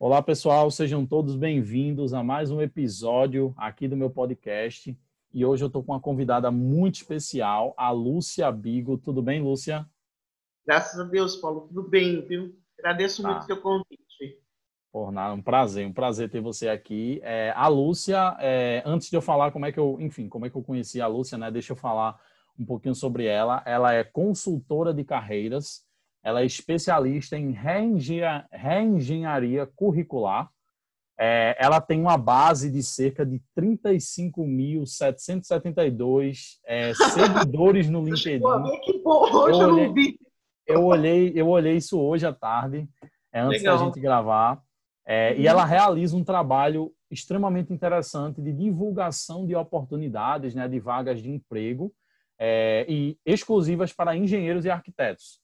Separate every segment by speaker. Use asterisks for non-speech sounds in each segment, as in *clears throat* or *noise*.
Speaker 1: Olá, pessoal, sejam todos bem-vindos a mais um episódio aqui do meu podcast. E hoje eu estou com uma convidada muito especial, a Lúcia Bigo. Tudo bem, Lúcia?
Speaker 2: Graças a Deus, Paulo, tudo bem, viu? Agradeço tá. muito o seu convite.
Speaker 1: Por nada, um prazer, um prazer ter você aqui. É, a Lúcia, é, antes de eu falar como é que eu, enfim, como é que eu conheci a Lúcia, né? Deixa eu falar um pouquinho sobre ela. Ela é consultora de carreiras, ela é especialista em reengenharia curricular. É, ela tem uma base de cerca de 35.772 é, seguidores no *laughs* LinkedIn.
Speaker 2: que bom, hoje eu, olhei, eu não vi.
Speaker 1: Eu olhei, eu olhei isso hoje à tarde, é, antes Legal. da gente gravar. É, e ela realiza um trabalho extremamente interessante de divulgação de oportunidades, né, de vagas de emprego é, e exclusivas para engenheiros e arquitetos.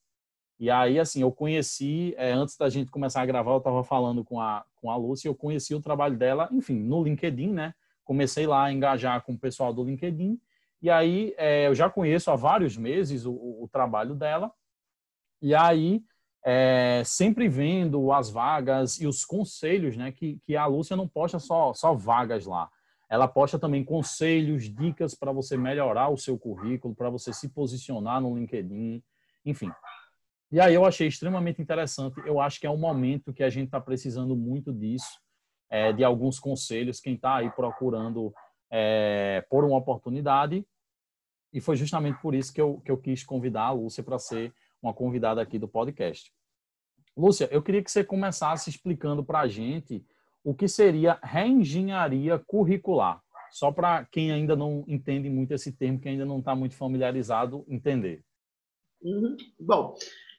Speaker 1: E aí, assim, eu conheci, é, antes da gente começar a gravar, eu estava falando com a, com a Lúcia, eu conheci o trabalho dela, enfim, no LinkedIn, né? Comecei lá a engajar com o pessoal do LinkedIn, e aí é, eu já conheço há vários meses o, o trabalho dela, e aí é, sempre vendo as vagas e os conselhos, né? Que, que a Lúcia não posta só, só vagas lá. Ela posta também conselhos, dicas para você melhorar o seu currículo, para você se posicionar no LinkedIn, enfim. E aí eu achei extremamente interessante. Eu acho que é um momento que a gente está precisando muito disso, é, de alguns conselhos, quem está aí procurando é, por uma oportunidade. E foi justamente por isso que eu, que eu quis convidar a Lúcia para ser uma convidada aqui do podcast. Lúcia, eu queria que você começasse explicando para a gente o que seria reengenharia curricular, só para quem ainda não entende muito esse termo, que ainda não está muito familiarizado, entender.
Speaker 2: Uhum. Bom,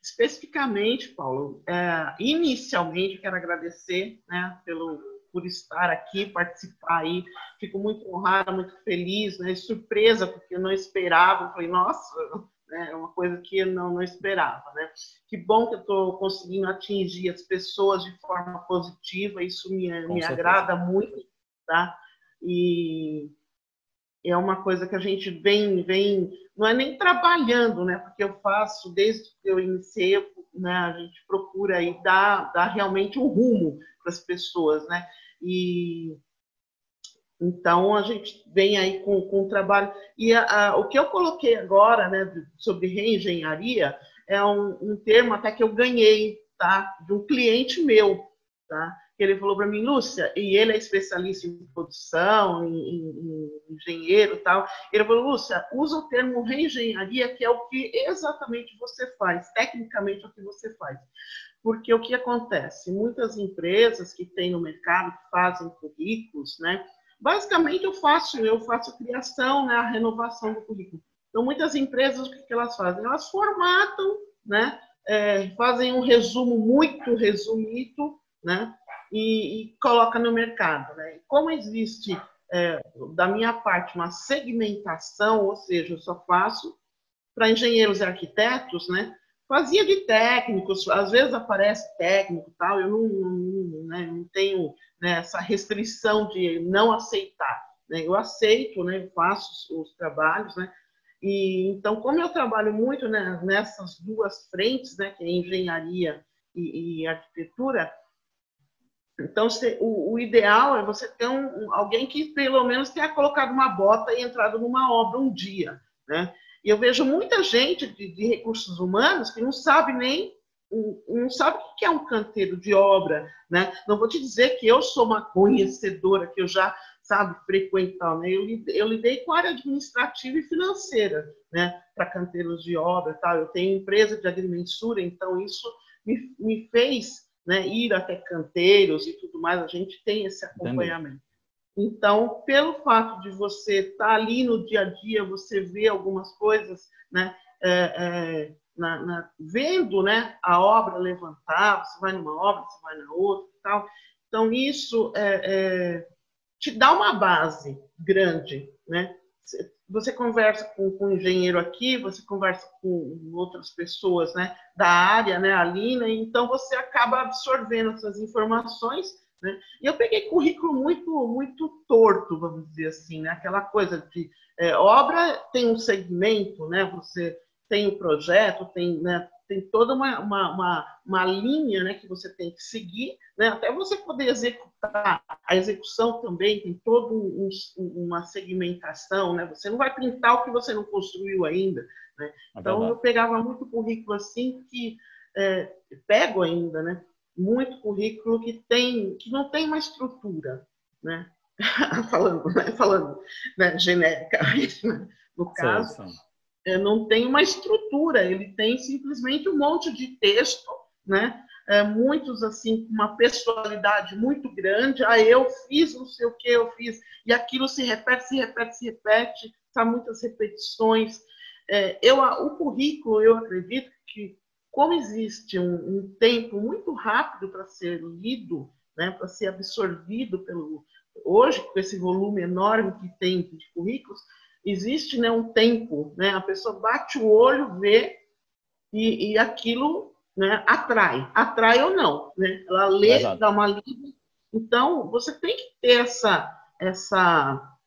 Speaker 2: Especificamente, Paulo, é, inicialmente quero agradecer né, pelo, por estar aqui, participar aí. Fico muito honrada, muito feliz, né, surpresa, porque eu não esperava. Falei, nossa, né, é uma coisa que eu não, não esperava. Né? Que bom que eu estou conseguindo atingir as pessoas de forma positiva, isso me, me agrada muito. Tá? E é uma coisa que a gente vem, vem, não é nem trabalhando, né? Porque eu faço desde que eu iniciei, né? A gente procura aí dar, dar realmente um rumo para as pessoas, né? E então a gente vem aí com, com o trabalho e a, a, o que eu coloquei agora, né? Sobre reengenharia é um, um termo até que eu ganhei, tá? De um cliente meu, tá? Ele falou para mim, Lúcia, e ele é especialista em produção, em, em, em engenheiro tal. Ele falou, Lúcia, usa o termo reengenharia, que é o que exatamente você faz, tecnicamente é o que você faz. Porque o que acontece? Muitas empresas que têm no mercado, que fazem currículos, né? Basicamente eu faço, eu faço a criação, né, a renovação do currículo. Então, muitas empresas, o que elas fazem? Elas formatam, né? É, fazem um resumo muito resumido, né? E, e coloca no mercado. Né? Como existe, é, da minha parte, uma segmentação, ou seja, eu só faço para engenheiros e arquitetos, né? fazia de técnicos, às vezes aparece técnico tal, eu não, não, né, não tenho né, essa restrição de não aceitar. Né? Eu aceito, né, faço os, os trabalhos, né? E, então, como eu trabalho muito né, nessas duas frentes, né, que é engenharia e, e arquitetura, então, o, o, ideal é você ter um, alguém que pelo menos tenha colocado uma bota e entrado numa obra um dia, né? E eu vejo muita gente de, de recursos humanos que não sabe nem não sabe o que é um canteiro de obra, né? Não vou te dizer que eu sou uma conhecedora, que eu já sabe frequentar, né? Eu, eu lidei com a área administrativa e financeira, né? Para canteiros de obra, tal. Eu tenho empresa de agrimensura, então isso me, me fez né, ir até canteiros e tudo mais, a gente tem esse acompanhamento. Entendi. Então, pelo fato de você estar tá ali no dia a dia, você vê algumas coisas, né, é, é, na, na, vendo né, a obra levantar, você vai numa obra, você vai na outra e tal. Então, isso é, é te dá uma base grande, né? Você conversa com, com um engenheiro aqui, você conversa com outras pessoas né, da área, né, ali, né, então você acaba absorvendo essas informações. Né, e eu peguei currículo muito, muito torto, vamos dizer assim, né, aquela coisa de é, obra tem um segmento, né, você tem o um projeto, tem né, tem toda uma, uma, uma, uma, linha né, que você tem que seguir, né, até você poder executar. A execução também tem toda um, uma segmentação, né, você não vai pintar o que você não construiu ainda. Né? É então, eu pegava muito currículo assim, que é, pego ainda, né, muito currículo que, tem, que não tem uma estrutura. Né? *laughs* falando, né, falando né, né, *laughs* no caso. Sim, sim é, não tem uma estrutura, ele tem simplesmente um monte de texto, né? É, muitos assim com uma personalidade muito grande. Ah, eu fiz não sei o que eu fiz e aquilo se repete, se repete, se repete. Há muitas repetições. É, eu, o currículo, eu acredito que como existe um, um tempo muito rápido para ser lido, né, para ser absorvido pelo hoje com esse volume enorme que tem de currículos, existe né, um tempo, né? A pessoa bate o olho, vê e, e aquilo né, atrai, atrai ou não, né? Ela lê, Exato. dá uma lida. Então você tem que ter essa, essa,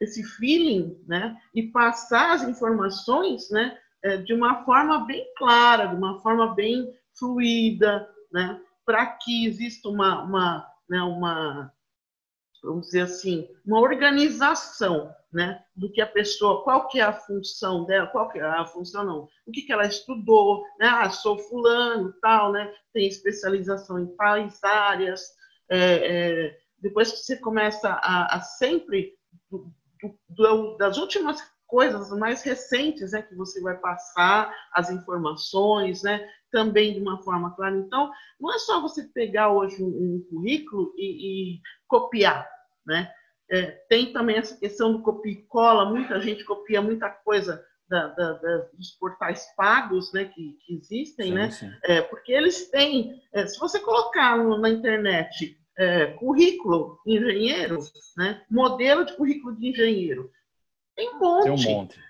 Speaker 2: esse feeling, né? E passar as informações, né? É, de uma forma bem clara, de uma forma bem fluida, né? Para que exista uma, uma, né, uma, vamos dizer assim, uma organização né, do que a pessoa, qual que é a função dela, qual que é a função não, o que, que ela estudou, né, ah, sou fulano, tal, né, tem especialização em tais áreas, é, é, depois que você começa a, a sempre, do, do, das últimas coisas mais recentes, né, que você vai passar as informações, né, também de uma forma clara. Então, não é só você pegar hoje um, um currículo e, e copiar, né, é, tem também essa questão do copia e cola, muita gente copia muita coisa da, da, da, dos portais pagos né, que, que existem, sim, né? Sim. É, porque eles têm, é, se você colocar na internet é, currículo engenheiro, né, modelo de currículo de engenheiro, tem um monte. Tem um monte.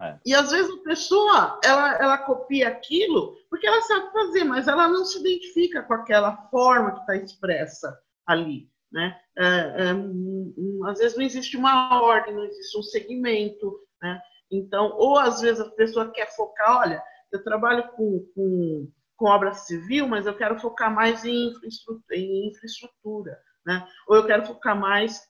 Speaker 2: É. E às vezes a pessoa ela, ela copia aquilo porque ela sabe fazer, mas ela não se identifica com aquela forma que está expressa ali. Né? É, é, às vezes não existe uma ordem, não existe um segmento. Né? Então, ou às vezes a pessoa quer focar, olha, eu trabalho com, com, com obra civil, mas eu quero focar mais em infraestrutura, em infraestrutura né? ou eu quero focar mais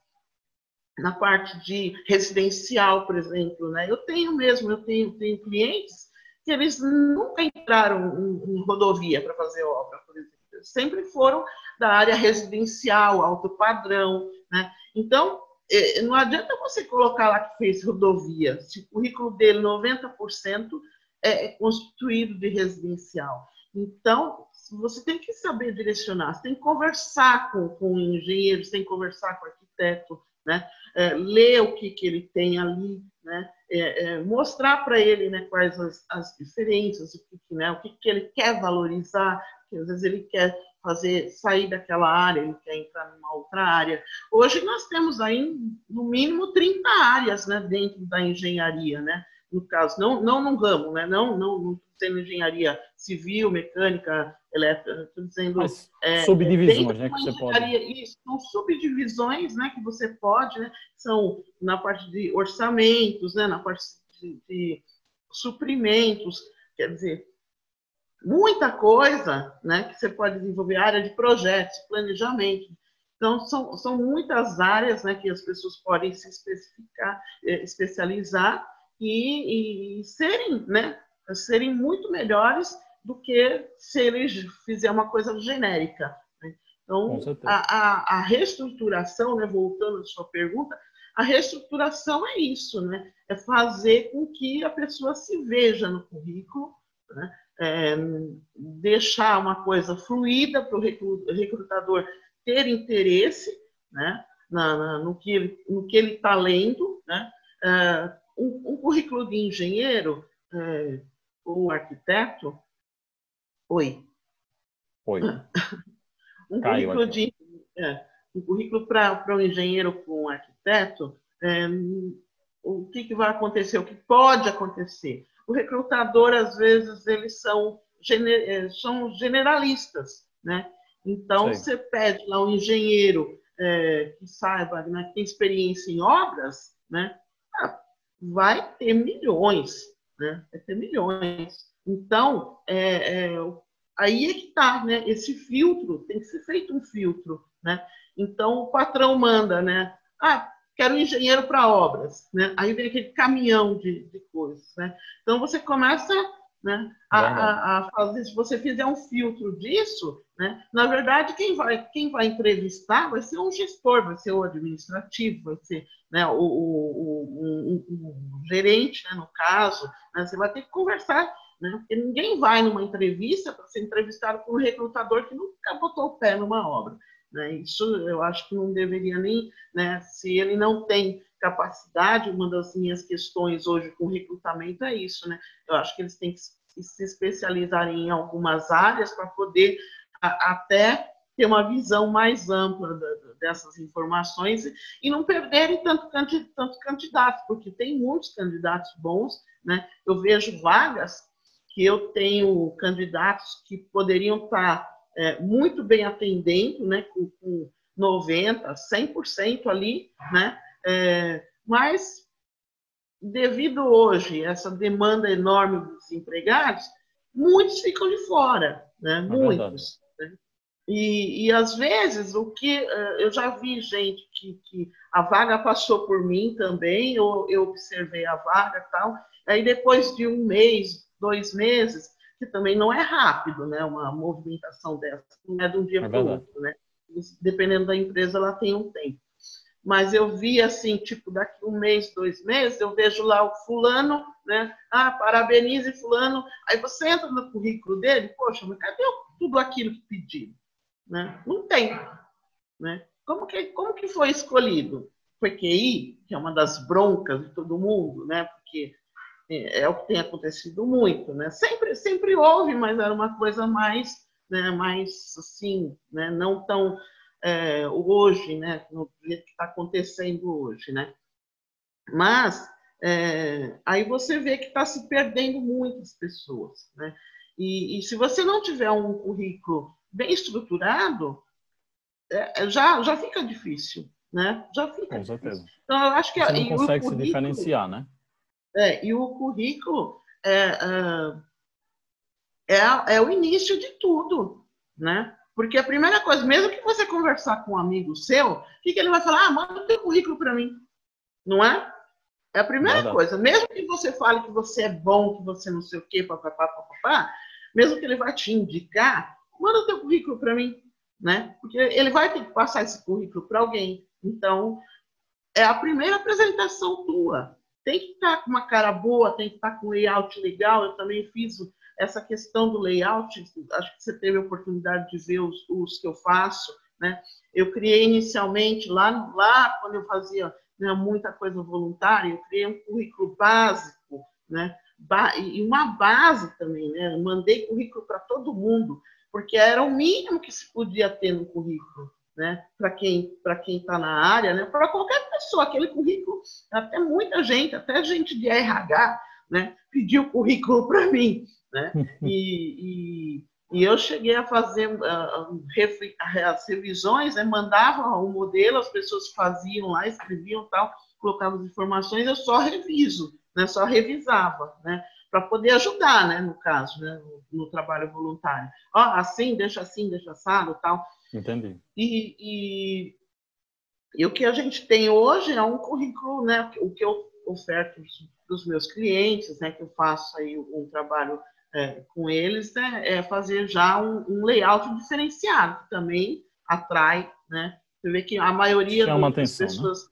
Speaker 2: na parte de residencial, por exemplo. Né? Eu tenho mesmo, eu tenho, tenho clientes que eles nunca entraram em, em rodovia para fazer obra, por exemplo sempre foram da área residencial, alto padrão, né? Então, é, não adianta você colocar lá que fez rodovia, se o currículo dele, 90%, é, constituído de residencial. Então, você tem que saber direcionar, você tem que conversar com, com o engenheiro, você tem que conversar com o arquiteto, né? É, ler o que, que ele tem ali, né? É, é, mostrar para ele né, quais as, as diferenças, o, que, né, o que, que ele quer valorizar, que às vezes ele quer fazer sair daquela área, ele quer entrar numa outra área. Hoje nós temos aí no mínimo 30 áreas, né, dentro da engenharia, né? No caso, não não no ramo, né? Não não, não sendo engenharia civil, mecânica, elétrica, estou dizendo
Speaker 1: é, subdivisões, né, que você pode.
Speaker 2: Isso, são subdivisões, né, que você pode, né? São na parte de orçamentos, né, na parte de, de suprimentos, quer dizer, muita coisa né, que você pode desenvolver, área de projetos, planejamento. Então, são, são muitas áreas né, que as pessoas podem se especificar, eh, especializar e, e serem, né, serem muito melhores do que se eles fizerem uma coisa genérica. Né? Então, a, a, a, reestruturação, né, voltando à sua pergunta, a reestruturação é isso, né? é fazer com que a pessoa se veja no currículo, né? É, deixar uma coisa fluida para o recrutador ter interesse né, na, na, no, que ele, no que ele está lendo. Né? É, um, um, currículo de engenheiro é, ou arquiteto. Oi.
Speaker 1: Oi. *laughs*
Speaker 2: um currículo de. É, um currículo para um engenheiro com um arquiteto, é, o que, que vai acontecer, o que pode acontecer o recrutador, às vezes, eles são, eh, são generalistas, né? Então, Sim. você pede lá um engenheiro é, que saiba, né, que tem experiência em obras, né? Ah, vai ter milhões, né? Vai ter milhões. Então, é, é, aí é que está, né? Esse filtro, tem que ser feito um filtro, né? Então, o patrão manda, né? Ah, quero um engenheiro para obras, né? Aí vem aquele caminhão de, de coisas, né? Então, você começa né, a, a, a, fazer, se você fizer um filtro disso, né, na verdade, quem vai, quem vai entrevistar vai ser um gestor, vai ser o administrativo, vai ser né, o, o, o, o gerente, né, no caso, né, você vai ter que conversar né? Porque ninguém vai numa entrevista para ser entrevistado por um recrutador que nunca botou o pé numa obra. Né? Isso eu acho que não deveria nem, né? se ele não tem capacidade, uma das minhas questões hoje com recrutamento é isso, né? Eu acho que eles têm que se especializar em algumas áreas para poder a, até ter uma visão mais ampla da, dessas informações e não perderem tanto, tanto candidatos, porque tem muitos candidatos bons, né? Eu vejo vagas que eu tenho candidatos que poderiam estar é, muito bem atendendo, né, com, com 90%, 100% ali, né, é, mas devido hoje a essa demanda enorme dos empregados, muitos ficam de fora, né, é muitos. Né? E, e às vezes o que é, eu já vi gente que, que a vaga passou por mim também, ou eu observei a vaga tal, aí depois de um mês, dois meses, que também não é rápido, né? Uma movimentação dessa, não é de um dia é para o outro, né? Dependendo da empresa, ela tem um tempo. Mas eu vi assim, tipo, daqui um mês, dois meses, eu vejo lá o fulano, né? Ah, parabenize fulano. Aí você entra no currículo dele, poxa, mas cadê tudo aquilo que pediram? Né? Não tem. Né? Como, que, como que foi escolhido? Foi QI, que é uma das broncas de todo mundo, né? Porque é, o que tem acontecido muito, né? Sempre, sempre houve, mas era uma coisa mais, né, mais assim, né, não tão é, hoje, né, no jeito que está acontecendo hoje, né? Mas é, aí você vê que está se perdendo muitas pessoas, né? E, e, se você não tiver um currículo bem estruturado, é, é já, já fica difícil, né? Já fica.
Speaker 1: Com certeza.
Speaker 2: Difícil. Então, eu acho que
Speaker 1: você não consegue se diferenciar, né?
Speaker 2: É, e o currículo é, é, é, é, o início de tudo, né? Porque a primeira coisa, mesmo que você conversar com um amigo seu, o que, que ele vai falar? Ah, manda o teu currículo para mim, não é? É a primeira coisa. Mesmo que você fale que você é bom, que você não sei o quê, papapá, papapá, mesmo que ele vai te indicar, manda o teu currículo para mim, né? Porque ele vai ter que passar esse currículo para alguém. Então, é a primeira apresentação tua, tem que estar tá com uma cara boa, tem que estar tá com layout legal. Eu também fiz essa questão do layout, acho que você teve a oportunidade de ver os, os que eu faço. Né? Eu criei inicialmente, lá, lá quando eu fazia né, muita coisa voluntária, eu criei um currículo básico, né? Ba e uma base também, né? Mandei currículo para todo mundo, porque era o mínimo que se podia ter no currículo né? Para quem para quem está na área, né? Para qualquer pessoa, aquele currículo, até muita gente, até gente de RH, né? Pediu currículo para mim, né? *laughs* E, e, e, eu cheguei a fazer uh, as revisões, né? mandava o modelo, as pessoas faziam lá, escreviam tal, colocavam as informações, eu só reviso, né? Só revisava, né? para poder ajudar, né, no caso, né, no, no trabalho voluntário. Ó, assim, deixa assim, deixa assado, tal.
Speaker 1: Entendi.
Speaker 2: E, e, e, o que a gente tem hoje é um currículo, né? O que eu oferto para os meus clientes, né? Que eu faço aí um trabalho é, com eles, né, é fazer já um, um, layout diferenciado, que também atrai, né? Você vê que a maioria
Speaker 1: Chama das atenção, né? pessoas né?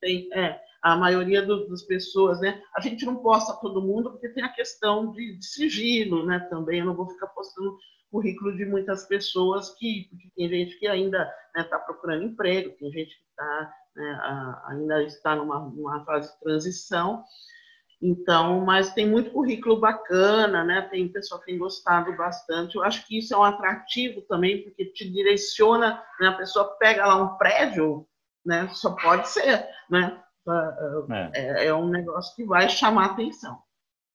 Speaker 2: tem, é, a maioria do, das pessoas, né? A gente não posta todo mundo porque tem a questão de, de sigilo, né? Também eu não vou ficar postando currículo de muitas pessoas que, tem gente que ainda está né, tá procurando emprego, tem gente que tá, né, ainda está numa, numa, fase de transição. Então, mas tem muito currículo bacana, né? Tem pessoa que tem gostado bastante. Eu acho que isso é um atrativo também, porque te direciona, né? A pessoa pega lá um prédio, né? Só pode ser, né? É, é, é um negócio que vai chamar atenção.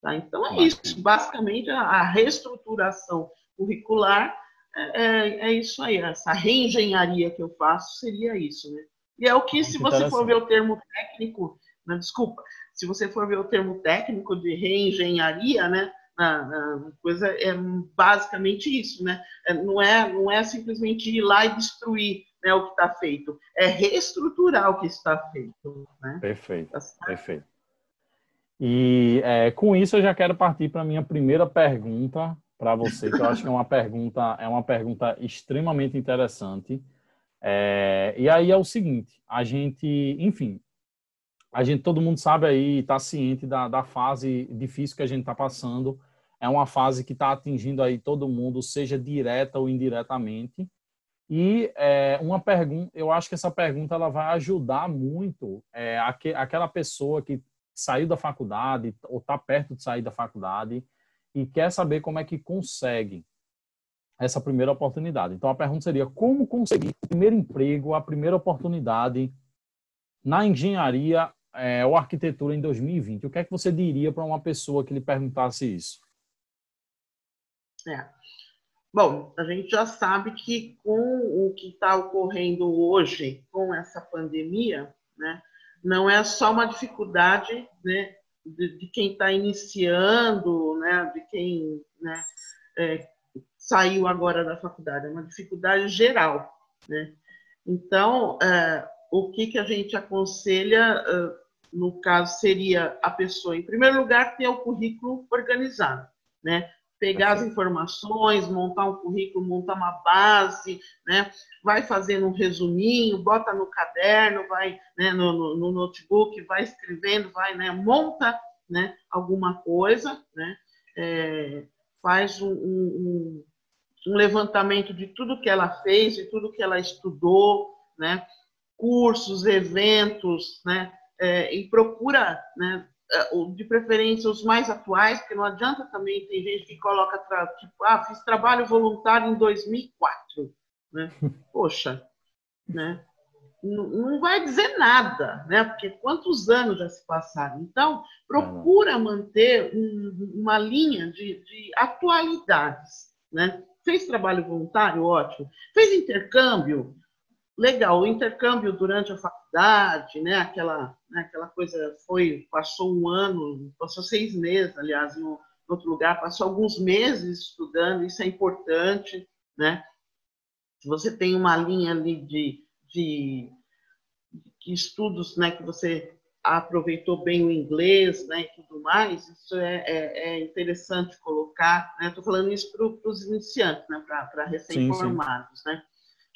Speaker 2: Tá? Então é isso, basicamente a, a reestruturação curricular, é, é, é, isso aí, essa reengenharia que eu faço seria isso, né? E é o que, se você for ver o termo técnico, né, desculpa, se você for ver o termo técnico de reengenharia, né, na, na, coisa é basicamente isso, né? É, não é não é simplesmente ir lá e destruir né, o que está feito, é reestruturar o que está feito. Né?
Speaker 1: Perfeito, tá perfeito. E é, com isso eu já quero partir para a minha primeira pergunta para você, que eu acho que é uma pergunta é uma pergunta extremamente interessante. É, e aí é o seguinte, a gente, enfim, a gente, todo mundo sabe aí, está ciente da, da fase difícil que a gente está passando. É uma fase que está atingindo aí todo mundo, seja direta ou indiretamente. E é, uma pergunta, eu acho que essa pergunta ela vai ajudar muito é, aqu aquela pessoa que saiu da faculdade ou está perto de sair da faculdade e quer saber como é que consegue essa primeira oportunidade. Então a pergunta seria como conseguir o primeiro emprego, a primeira oportunidade na engenharia é, ou arquitetura em 2020? O que é que você diria para uma pessoa que lhe perguntasse isso?
Speaker 2: É. Bom, a gente já sabe que com o que está ocorrendo hoje, com essa pandemia, né, não é só uma dificuldade né, de, de quem está iniciando, né, de quem né, é, saiu agora da faculdade, é uma dificuldade geral. Né? Então, é, o que, que a gente aconselha no caso, seria a pessoa, em primeiro lugar, ter o currículo organizado, né? Pegar as informações, montar um currículo, montar uma base, né? Vai fazendo um resuminho, bota no caderno, vai né, no, no, no notebook, vai escrevendo, vai, né? Monta, né? Alguma coisa, né? É, faz um, um, um levantamento de tudo que ela fez, de tudo que ela estudou, né? Cursos, eventos, né? é, e procura, né, de preferência os mais atuais, porque não adianta também, tem gente que coloca, tipo, ah, fiz trabalho voluntário em 2004, né? *laughs* Poxa, né? Não vai dizer nada, né? Porque quantos anos já se passaram? Então, procura manter um, uma linha de, de atualidades, né? Fez trabalho voluntário? Ótimo. Fez intercâmbio? legal, o intercâmbio durante a faculdade, né, aquela, né, aquela coisa foi, passou um ano, passou seis meses, aliás, em outro lugar, passou alguns meses estudando, isso é importante, né, se você tem uma linha ali de, de, de estudos, né, que você aproveitou bem o inglês, né, e tudo mais, isso é, é, é interessante colocar, né, estou falando isso para os iniciantes, né, para recém-formados, né,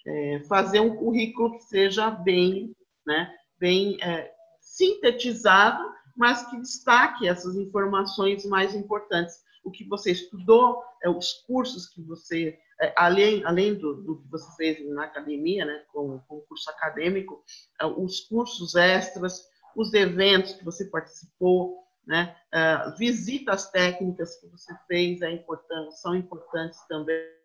Speaker 2: é, fazer um currículo que seja bem, né, bem é, sintetizado, mas que destaque essas informações mais importantes. O que você estudou, é, os cursos que você, é, além, além do, do, que você fez na academia, né, com, com o curso acadêmico, é, os cursos extras, os eventos que você participou, né, é, visitas técnicas que você fez é importante, são importantes também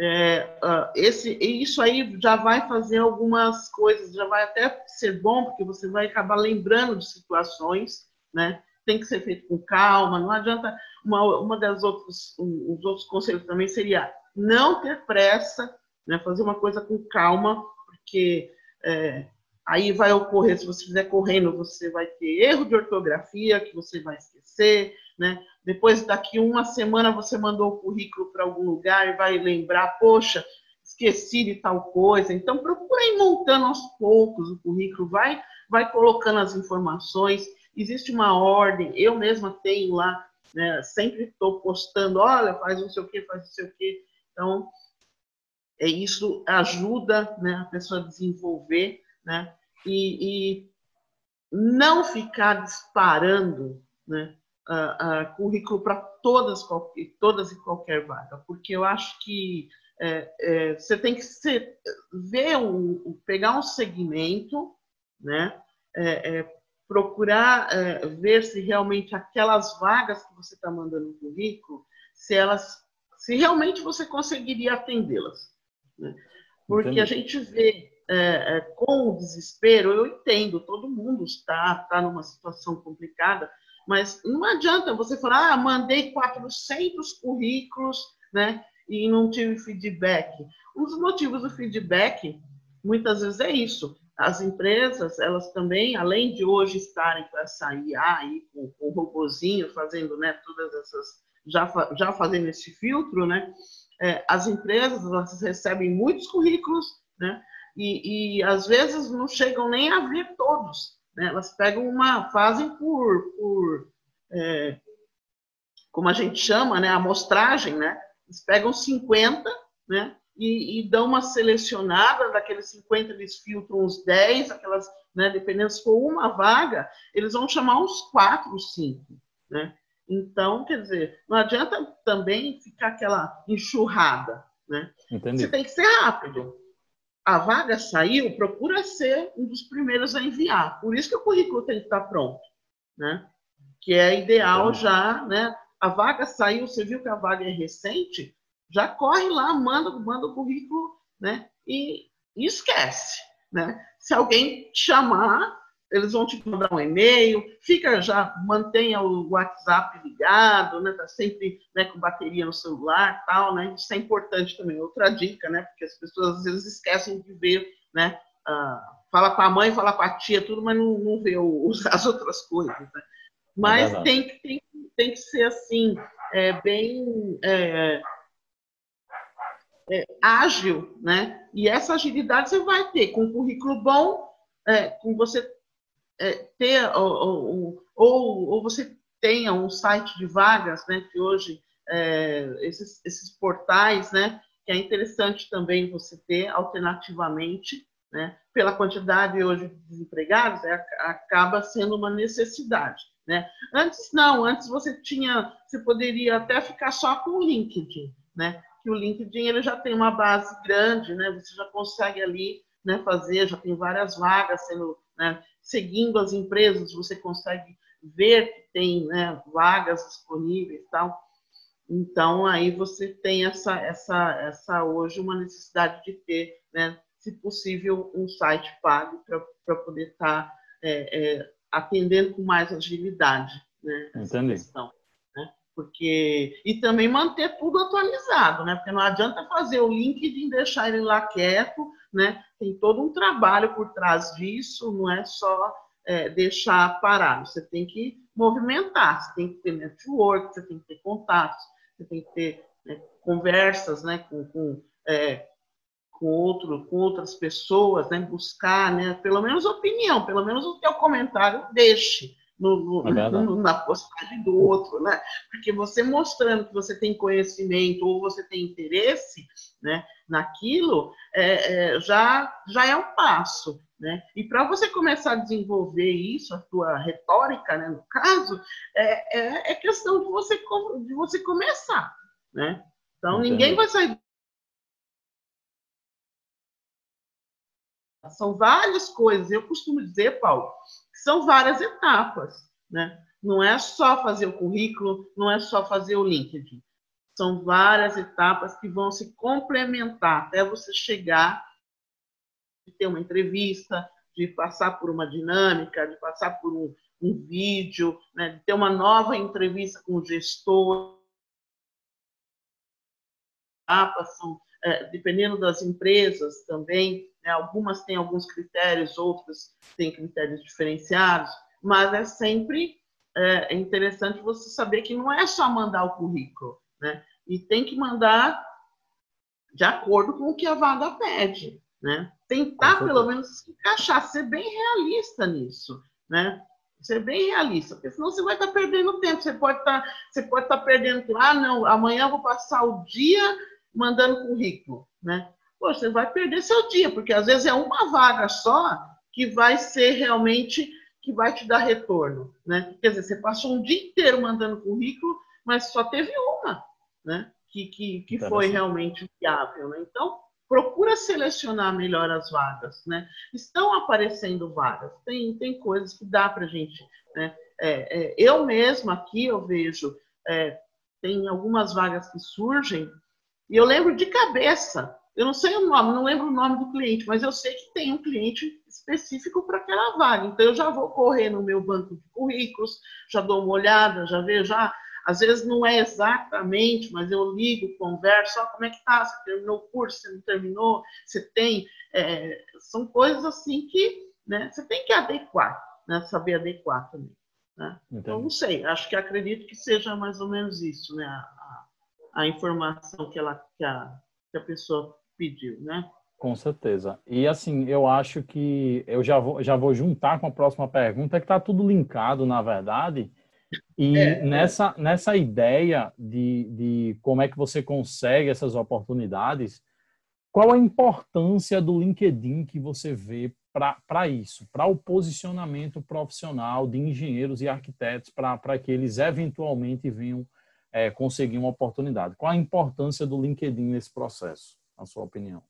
Speaker 2: é, uh, esse, isso aí já vai fazer algumas coisas, já vai até ser bom, porque você vai acabar lembrando de situações, né? Tem que ser feito com calma, não adianta. Uma, uma das outras, um, os outros conselhos também seria não ter pressa, né? Fazer uma coisa com calma, porque é, aí vai ocorrer, se você fizer correndo, você vai ter erro de ortografia que você vai esquecer, né? Depois, daqui uma semana, você mandou o currículo para algum lugar e vai lembrar, poxa, esqueci de tal coisa. Então, procura ir montando aos poucos o currículo, vai, vai colocando as informações. Existe uma ordem, eu mesma tenho lá, né, sempre estou postando, olha, faz não sei o quê, faz não sei o quê. Então, é isso ajuda né, a pessoa a desenvolver, né, e, e não ficar disparando, né, uh, uh, currículo para todas, todas e qualquer vaga, porque eu acho que é, é, você tem que ser, ver um, pegar um segmento, né, é, é procurar é, ver se realmente aquelas vagas que você está mandando no currículo, se elas, se realmente você conseguiria atendê-las, né? porque Entendi. a gente vê é, com o desespero, eu entendo, todo mundo está, está numa situação complicada, mas não adianta você falar, ah, mandei 400 currículos, né, e não tive feedback. Um dos motivos do feedback, muitas vezes, é isso. As empresas, elas também, além de hoje estarem com essa IA com, com o robozinho, fazendo né, todas essas já, já fazendo esse filtro, né? É, as empresas elas recebem muitos currículos, né? E, e às vezes não chegam nem a ver todos, né? Elas pegam uma, fazem por, por é, como a gente chama, né? Amostragem, né? Eles pegam 50, né? E, e, dão uma selecionada, daqueles 50 eles filtram uns 10, aquelas, né, dependendo se for uma vaga, eles vão chamar uns 4, 5, né? Então, quer dizer, não adianta também ficar aquela enxurrada, né? Entendi. Você tem que ser rápido. A vaga saiu, procura ser um dos primeiros a enviar. Por isso que o currículo tem que estar pronto, né? Que é ideal já, né? A vaga saiu, você viu que a vaga é recente, já corre lá, manda, manda o currículo, né? E, e esquece, né? Se alguém chamar, eles vão te mandar um e-mail, fica já, mantenha o WhatsApp ligado, né? Tá sempre né, com bateria no celular, tal, né? Isso é importante também. Outra dica, né? Porque as pessoas às vezes esquecem de ver, né? Ah, fala com a mãe, fala com a tia, tudo, mas não, não vê o, as outras coisas. Né? Mas é tem, que, tem, tem que ser assim, é, bem é, é, ágil, né? E essa agilidade você vai ter com um currículo bom, é, com você é, ter ou, ou, ou, você tenha um site de vagas, né, que hoje é, esses, esses portais, né, que é interessante também você ter alternativamente, né, pela quantidade hoje de desempregados, é, acaba sendo uma necessidade, né? Antes não, antes você tinha, você poderia até ficar só com o LinkedIn, né? Que o LinkedIn ele já tem uma base grande, né? Você já consegue ali, né, fazer, já tem várias vagas sendo, né, seguindo as empresas, você consegue ver que tem né, vagas disponíveis e tal. Então, aí você tem essa, essa, essa hoje uma necessidade de ter, né, se possível, um site pago para poder estar tá, é, é, atendendo com mais agilidade né, Entendi. questão. Né? Porque, e também manter tudo atualizado, né? porque não adianta fazer o LinkedIn e deixar ele lá quieto né? Tem todo um trabalho por trás disso, não é só é, deixar parado. Você tem que movimentar, você tem que ter network, você tem que ter contatos, você tem que ter né, conversas, né, com, com, é, com, outro, com outras pessoas, né, buscar, né, pelo menos opinião, pelo menos o teu comentário deixe no, no, é no, na postagem do outro, né? Porque você mostrando que você tem conhecimento ou você tem interesse, né, naquilo, é, é, já já é um passo, né? E para você começar a desenvolver isso, a tua retórica, né, no caso, é, é, é questão de você de você começar, né? Então Entendi. ninguém vai sair São várias coisas. Eu costumo dizer, Paulo, são várias etapas, né? Não é só fazer o currículo, não é só fazer o LinkedIn. São várias etapas que vão se complementar até você chegar de ter uma entrevista, de passar por uma dinâmica, de passar por um, um vídeo, né? de ter uma nova entrevista com o gestor. Etapas são, é, dependendo das empresas também, né? Algumas têm alguns critérios, outras têm critérios diferenciados, mas é sempre é, interessante você saber que não é só mandar o currículo, né? E tem que mandar de acordo com o que a vaga pede, né? Tentar pelo menos se encaixar, ser bem realista nisso, né? Ser bem realista, porque senão você vai estar perdendo tempo. Você pode estar, você pode estar perdendo, ah, não, amanhã eu vou passar o dia mandando currículo, né? Você vai perder seu dia, porque às vezes é uma vaga só que vai ser realmente que vai te dar retorno, né? Quer dizer, você passou um dia inteiro mandando currículo, mas só teve uma, né? Que, que, que foi realmente viável, né? Então, procura selecionar melhor as vagas, né? Estão aparecendo vagas, tem, tem coisas que dá para gente, né? É, é, eu mesma aqui eu vejo, é, tem algumas vagas que surgem, e eu lembro de cabeça eu não sei o nome, não lembro o nome do cliente, mas eu sei que tem um cliente específico para aquela vaga. Então, eu já vou correr no meu banco de currículos, já dou uma olhada, já vejo, já. Às vezes não é exatamente, mas eu ligo, converso, ah, como é que tá? Você terminou o curso, você não terminou? Você tem. É, são coisas assim que né, você tem que adequar, né, saber adequar também. Né? Então, não sei, acho que acredito que seja mais ou menos isso, né? A, a, a informação que, ela, que, a, que a pessoa pediu, né?
Speaker 1: Com certeza. E assim, eu acho que eu já vou, já vou juntar com a próxima pergunta, é que está tudo linkado, na verdade. E é, nessa, é. nessa ideia de, de como é que você consegue essas oportunidades, qual a importância do LinkedIn que você vê para isso, para o posicionamento profissional de engenheiros e arquitetos, para que eles eventualmente venham é, conseguir uma oportunidade? Qual a importância do LinkedIn nesse processo, na sua opinião?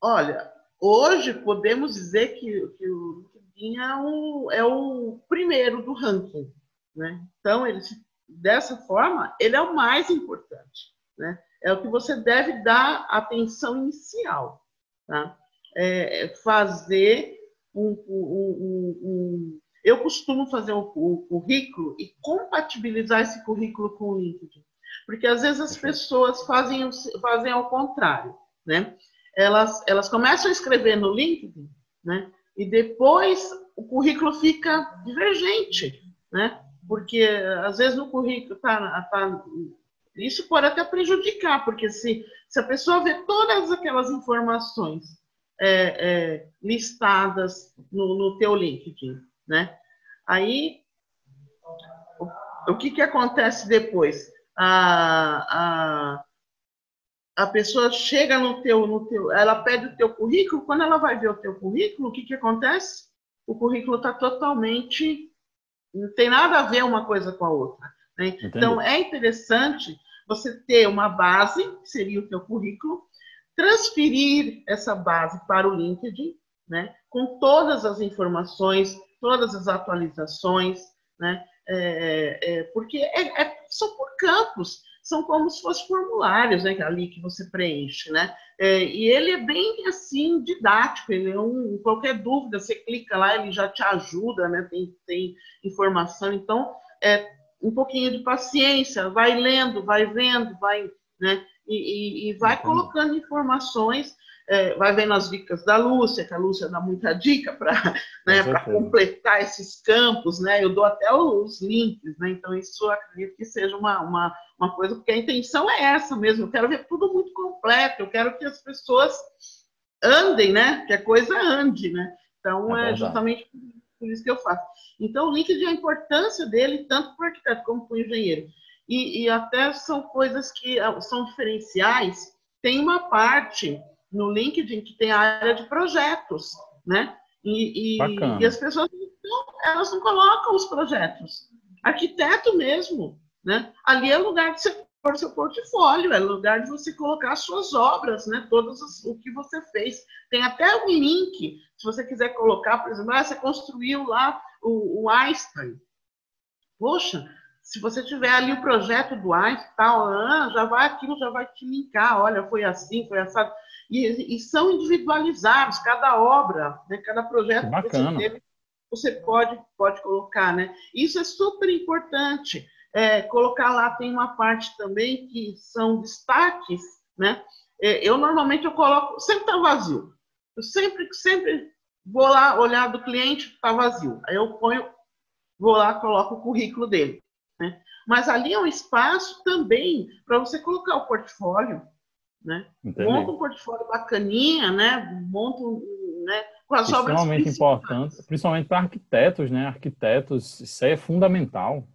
Speaker 2: Olha, hoje podemos dizer que, que o LinkedIn é o, é o primeiro do ranking. Né? Então, ele, dessa forma, ele é o mais importante. Né? É o que você deve dar atenção inicial. Tá? É, é fazer um, um, um, Eu costumo fazer um, currículo e compatibilizar esse currículo com o LinkedIn. Porque às vezes as pessoas fazem, fazem ao contrário. Né? elas, elas começam a escrever no LinkedIn, né? E depois o currículo fica divergente, né? Porque às vezes no currículo tá, tá isso pode até prejudicar, porque se, se a pessoa vê todas aquelas informações é, é, listadas no, no teu LinkedIn, né? Aí o, o que que acontece depois? A, a, a pessoa chega no teu, no teu, ela pede o teu currículo, quando ela vai ver o teu currículo, o que, que acontece? O currículo está totalmente, não tem nada a ver uma coisa com a outra. Né? Então, é interessante você ter uma base, que seria o teu currículo, transferir essa base para o LinkedIn, né? com todas as informações, todas as atualizações, né? É, é, porque é, é, são por campos são como se fossem formulários, né, ali que você preenche, né? É, e ele é bem assim didático, ele é um qualquer dúvida você clica lá, ele já te ajuda, né? Tem, tem informação, então é um pouquinho de paciência, vai lendo, vai vendo, vai, né? E, e, e vai colocando informações é, vai vendo as dicas da Lúcia, que a Lúcia dá muita dica para né, completar esses campos, né? Eu dou até os links, né? Então, isso acredito que seja uma, uma, uma coisa, porque a intenção é essa mesmo, eu quero ver tudo muito completo, eu quero que as pessoas andem, né? Que a coisa ande, né? Então, é, é justamente por isso que eu faço. Então, o LinkedIn, a importância dele, tanto para o arquiteto como para o engenheiro, e, e até são coisas que ah, são diferenciais, tem uma parte no LinkedIn que tem a área de projetos, né? E, e, e, as pessoas não, elas não colocam os projetos. Arquiteto mesmo, né? Ali é lugar de você pôr seu portfólio, é lugar de você colocar as suas obras, né? Todas as, o que você fez. Tem até um link, se você quiser colocar, por exemplo, ah, você construiu lá o, o Einstein. Poxa, se você tiver ali o projeto do Einstein, tal, ah, já vai aquilo, já vai te linkar. Olha, foi assim, foi assado e, e são individualizados, cada obra, né, cada projeto que, que você teve, você pode, pode colocar. Né? Isso é super importante. É, colocar lá tem uma parte também que são destaques, né? É, eu normalmente eu coloco, sempre está vazio. Eu sempre, sempre vou lá olhar do cliente, está vazio. Aí eu ponho, vou lá, coloco o currículo dele. Né? Mas ali é um espaço também para você colocar o portfólio, né? Monta um portfólio bacaninha, né? Monta né?
Speaker 1: com as obras Extremamente importante, principalmente para arquitetos, né? Arquitetos, isso é fundamental.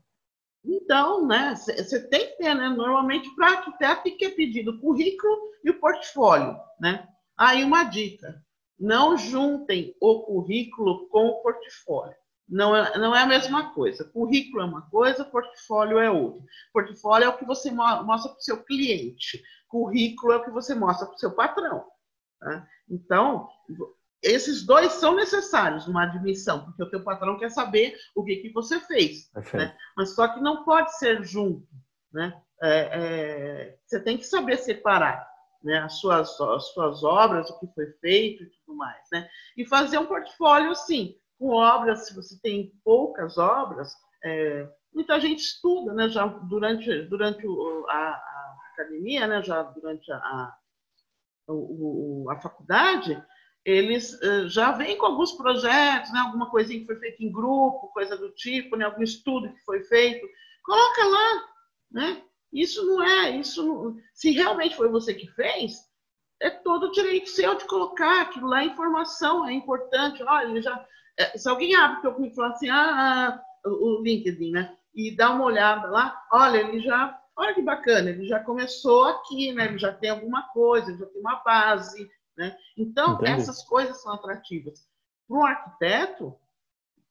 Speaker 2: Então, né? Você tem que ter, né? Normalmente para arquiteto tem que ter pedido o currículo e o portfólio, né? Aí uma dica: não juntem o currículo com o portfólio. Não é, não é a mesma coisa. Currículo é uma coisa, portfólio é outra. Portfólio é o que você mostra para o seu cliente. Currículo é o que você mostra para o seu patrão. Tá? Então, esses dois são necessários numa admissão, porque o teu patrão quer saber o que, que você fez. Né? Mas só que não pode ser junto. Né? É, é, você tem que saber separar né? as, suas, as suas obras, o que foi feito e tudo mais. Né? E fazer um portfólio, sim, com obras, se você tem poucas obras, é, muita gente estuda, né, já durante, durante a, a academia, né, já durante a, a, a faculdade, eles uh, já vêm com alguns projetos, né, alguma coisinha que foi feita em grupo, coisa do tipo, né, algum estudo que foi feito, coloca lá, né? Isso não é, isso não, se realmente foi você que fez, é todo direito seu de colocar aquilo lá, informação é importante. Olha, ele já, é, se alguém abre o teu currículo e fala assim, ah, ah, o LinkedIn, né? E dá uma olhada lá, olha, ele já, olha que bacana, ele já começou aqui, né? Ele já tem alguma coisa, ele já tem uma base, né? Então, Entendi. essas coisas são atrativas. Para um arquiteto,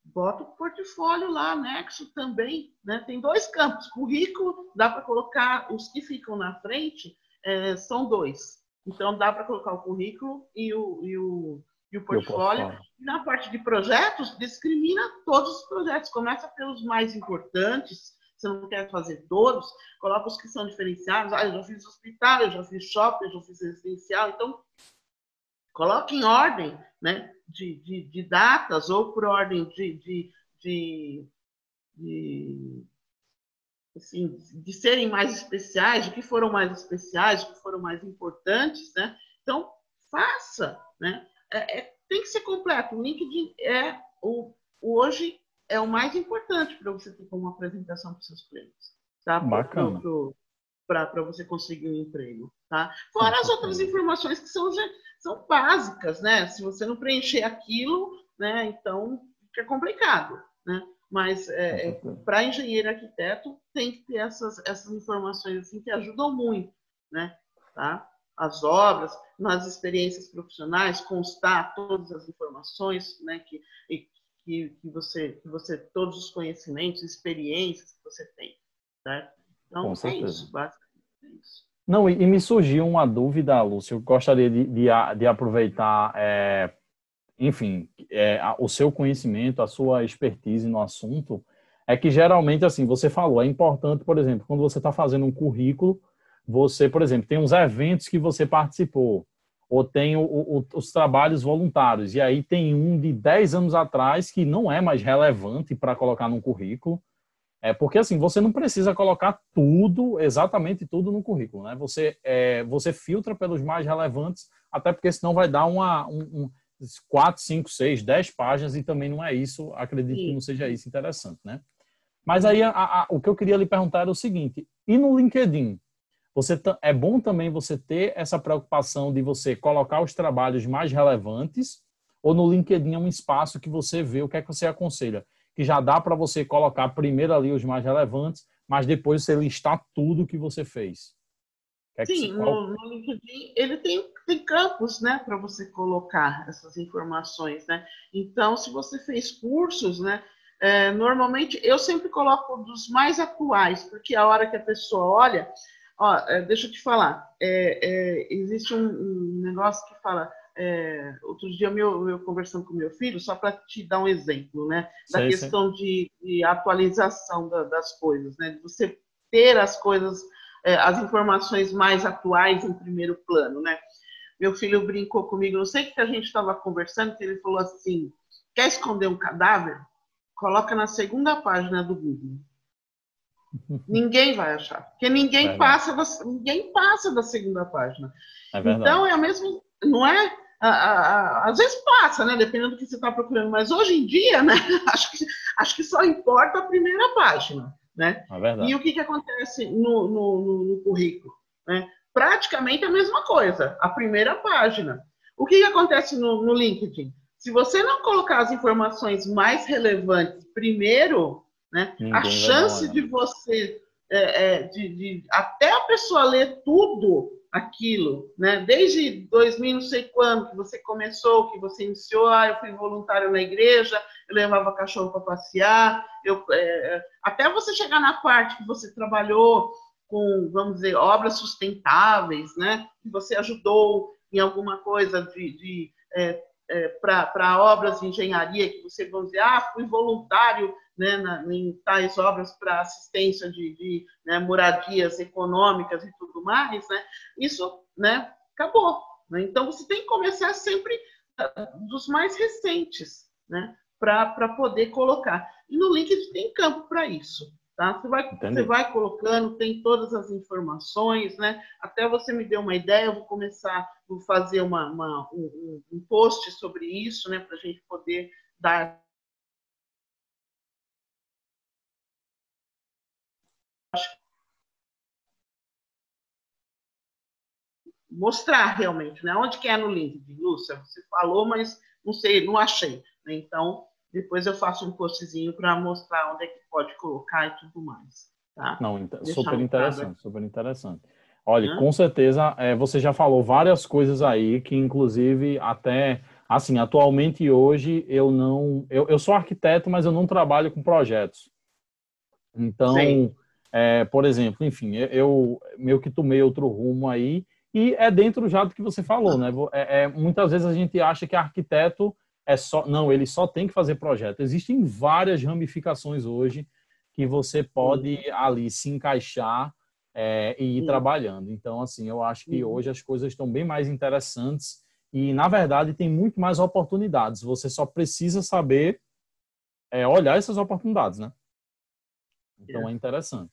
Speaker 2: bota o portfólio lá, anexo também. Né? Tem dois campos. Currículo, dá para colocar, os que ficam na frente é, são dois. Então, dá para colocar o currículo e o, e o, e o portfólio. E, o portfólio. e na parte de projetos, discrimina todos os projetos. Começa pelos mais importantes. Você não quer fazer todos, coloca os que são diferenciados. Ah, eu já fiz hospital, eu já fiz shopping, eu já fiz residencial. Então, coloque em ordem né, de, de, de datas ou por ordem de, de, de, de, assim, de serem mais especiais, de que foram mais especiais, de que foram mais importantes. Né? Então, faça. Né? É, é, tem que ser completo. O LinkedIn é o, hoje é o mais importante para você ter como apresentação para os seus clientes. Tá?
Speaker 1: Bacana.
Speaker 2: Para você conseguir um emprego. Tá? Fora as outras informações que são são básicas, né? Se você não preencher aquilo, né, então fica complicado, né? Mas é, é para engenheiro arquiteto tem que ter essas, essas informações assim que ajudam muito, né? Tá? As obras, nas experiências profissionais, constar todas as informações, né? Que, que, que você, que você, todos os conhecimentos, experiências que você tem, certo? Então é isso, basicamente é isso.
Speaker 1: Não, e, e, me surgiu uma dúvida, Lúcio. Eu gostaria de, de, de aproveitar, é, enfim, é, o seu conhecimento, a sua expertise no assunto. É que geralmente, assim, você falou, é importante, por exemplo, quando você está fazendo um currículo, você, por exemplo, tem uns eventos que você participou, ou tem o, o, os trabalhos voluntários, e aí tem um de 10 anos atrás que não é mais relevante para colocar no currículo, é porque assim, você não precisa colocar tudo, exatamente tudo no currículo, né? Você, é, você filtra pelos mais relevantes, até porque senão vai dar uma, um, um 4, 5, 6, 10 páginas e também não é isso, acredito Sim. que não seja isso interessante, né? Mas aí a, a, o que eu queria lhe perguntar era o seguinte: e no LinkedIn? Você é bom também você ter essa preocupação de você colocar os trabalhos mais relevantes, ou no LinkedIn é um espaço que você vê o que é que você aconselha? que já dá para você colocar primeiro ali os mais relevantes, mas depois você listar tudo que você fez.
Speaker 2: É que Sim, no, no, LinkedIn ele tem, tem campos né, para você colocar essas informações. Né? Então, se você fez cursos, né, é, normalmente eu sempre coloco dos mais atuais, porque a hora que a pessoa olha, ó, é, deixa eu te falar, é, é existe um, um, negócio que fala é, outro dia eu, eu, conversando com meu filho, só para te dar um exemplo, né, da sei, questão De, de, atualização da, das coisas, né, de você ter as coisas, é, as informações mais atuais em primeiro plano, né. Meu filho brincou comigo, não sei o que a gente estava conversando, que ele falou assim, quer esconder um cadáver? Coloca na segunda página do Google. Ninguém vai achar, porque ninguém passa da, ninguém passa da segunda página. É então é a mesma, não é? às vezes passa, né? Dependendo do que você está procurando, mas hoje em dia, né? *laughs* Acho que, acho que só importa a primeira página, né?
Speaker 1: É
Speaker 2: e o que, que acontece no, no, no, no currículo? Né? Praticamente a mesma coisa, a primeira página. O que, que acontece no, no LinkedIn? Se você não colocar as informações mais relevantes primeiro, né, a chance de você, é, é, de, de, até a pessoa ler tudo aquilo, né? Desde 2000, não sei quando, que você começou, que você iniciou, ah, eu fui voluntário na igreja, eu levava cachorro para passear, eu, é, até você chegar na parte que você trabalhou com, vamos dizer, obras sustentáveis, né? Que você ajudou em alguma coisa de, de é, é, para obras de engenharia, que você, vamos dizer, ah, fui voluntário né, na, em tais obras para assistência de, de né, moradias econômicas e tudo mais, né, isso né, acabou. Né? Então, você tem que começar sempre ah, dos mais recentes, né, para poder colocar. E no LinkedIn tem campo para isso. Tá? Você, vai, você vai colocando, tem todas as informações, né? Até você me deu uma ideia, eu vou começar, vou fazer uma, uma um, um, post sobre isso, né? Para a gente poder dar mostrar realmente, né? Onde que é no LinkedIn, Lúcia? Você falou, mas não sei, não achei. Né? Então, depois eu faço um postzinho para mostrar onde é que pode colocar e tudo mais. Tá?
Speaker 1: Não, super interessante, super interessante. Olha, com certeza é, você já falou várias coisas aí que, inclusive, até assim, atualmente hoje eu não. Eu, eu sou arquiteto, mas eu não trabalho com projetos. Então, é, por exemplo, enfim, eu, eu meio que tomei outro rumo aí e é dentro já do que você falou, né? É, é, muitas vezes a gente acha que arquiteto é só. Não, ele só tem que fazer projeto. Existem várias ramificações hoje que você pode ali se encaixar é, e ir trabalhando. Então, assim, eu acho que uhum. hoje as coisas estão bem mais interessantes e, na verdade, tem muito mais oportunidades. Você só precisa saber é, olhar essas oportunidades, né? Então, é, é interessante.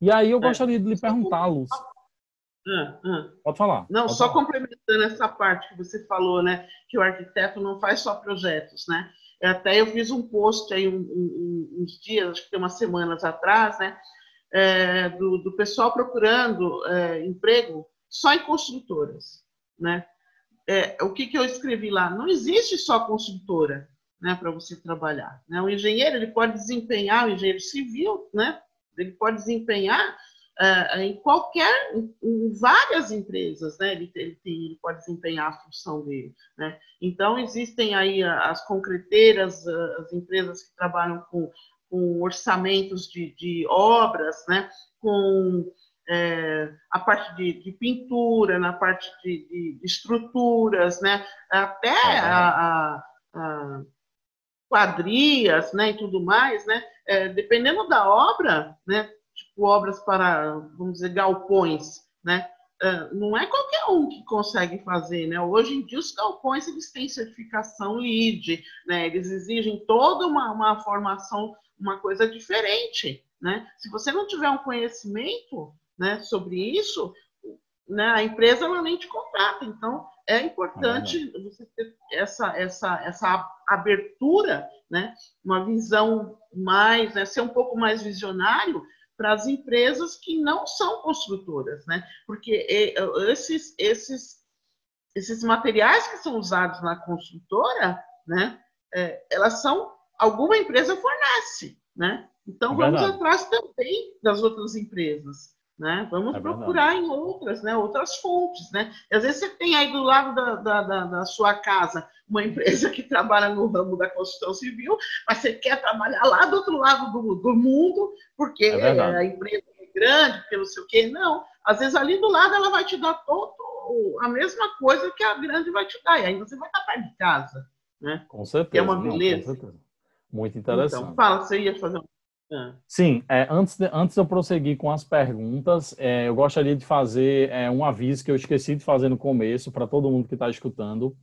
Speaker 1: E aí eu é. gostaria de lhe perguntar, Lúcia.
Speaker 2: Ah, ah.
Speaker 1: Pode falar.
Speaker 2: Não,
Speaker 1: pode
Speaker 2: só
Speaker 1: falar.
Speaker 2: complementando essa parte que você falou, né? Que o arquiteto não faz só projetos, né? Até eu fiz um post aí um, um, uns dias, acho que tem umas semanas atrás, né? É, do, do, pessoal procurando é, emprego só em construtoras, né? É, o que, que eu escrevi lá? Não existe só construtora, né? Para você trabalhar, né? O engenheiro ele pode desempenhar, o engenheiro civil, né? Ele pode desempenhar uh, em qualquer, em, várias empresas, né? Ele, ele, tem, ele, pode desempenhar a função dele, né? Então existem aí as concreteiras, as empresas que trabalham com, com orçamentos de, de obras, né? Com é, a parte de, de, pintura, na parte de, de, de estruturas, né? Até a, a, a quadrias, né, e tudo mais, né, é, dependendo da obra, né, tipo obras para, vamos dizer, galpões, né? Uh, não é qualquer um que consegue fazer, né? Hoje em dia os galpões eles têm certificação LEED, né? Eles exigem toda uma, uma formação, uma coisa diferente, né? Se você não tiver um conhecimento, né, sobre isso, né, a empresa ela nem te contrata. Então é importante é você ter essa essa essa abertura, né? Uma visão mais, né, ser um pouco mais visionário para as empresas que não são construtoras, né? Porque esses, esses, esses materiais que são usados na construtora, né? É, elas são alguma empresa fornece, né? Então é vamos atrás também das outras empresas, né? Vamos é procurar em outras, né? Outras fontes, né? E às vezes você tem aí do lado da, da, da, da sua casa uma empresa que trabalha no ramo da construção civil, mas você quer trabalhar lá do outro lado do, do mundo, porque é a empresa é grande, porque não sei o quê. Não, às vezes ali do lado ela vai te dar todo a mesma coisa que a grande vai te dar, e aí você vai estar perto de casa. Né?
Speaker 1: Com certeza.
Speaker 2: Que é uma beleza.
Speaker 1: Não, Muito interessante.
Speaker 2: Então, fala, você ia fazer um
Speaker 1: Sim, é, antes, de, antes de eu prosseguir com as perguntas, é, eu gostaria de fazer é, um aviso que eu esqueci de fazer no começo para todo mundo que está escutando.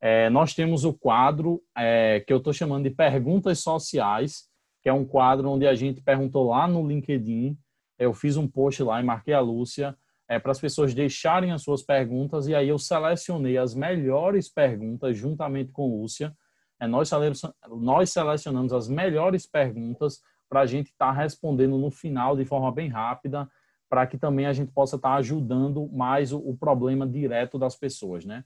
Speaker 1: É, nós temos o quadro é, que eu estou chamando de Perguntas Sociais, que é um quadro onde a gente perguntou lá no LinkedIn. Eu fiz um post lá e marquei a Lúcia é, para as pessoas deixarem as suas perguntas e aí eu selecionei as melhores perguntas juntamente com Lúcia. É, nós, nós selecionamos as melhores perguntas para a gente estar tá respondendo no final de forma bem rápida, para que também a gente possa estar tá ajudando mais o, o problema direto das pessoas, né?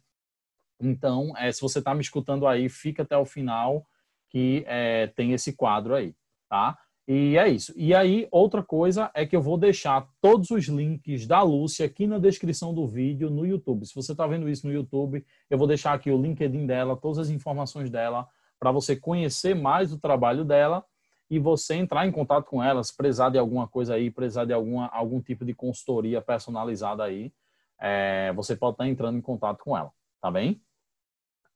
Speaker 1: Então, é, se você está me escutando aí, fica até o final que é, tem esse quadro aí, tá? E é isso. E aí, outra coisa é que eu vou deixar todos os links da Lúcia aqui na descrição do vídeo no YouTube. Se você está vendo isso no YouTube, eu vou deixar aqui o LinkedIn dela, todas as informações dela, para você conhecer mais o trabalho dela e você entrar em contato com ela, se precisar de alguma coisa aí, precisar de alguma, algum tipo de consultoria personalizada aí, é, você pode estar entrando em contato com ela, tá bem?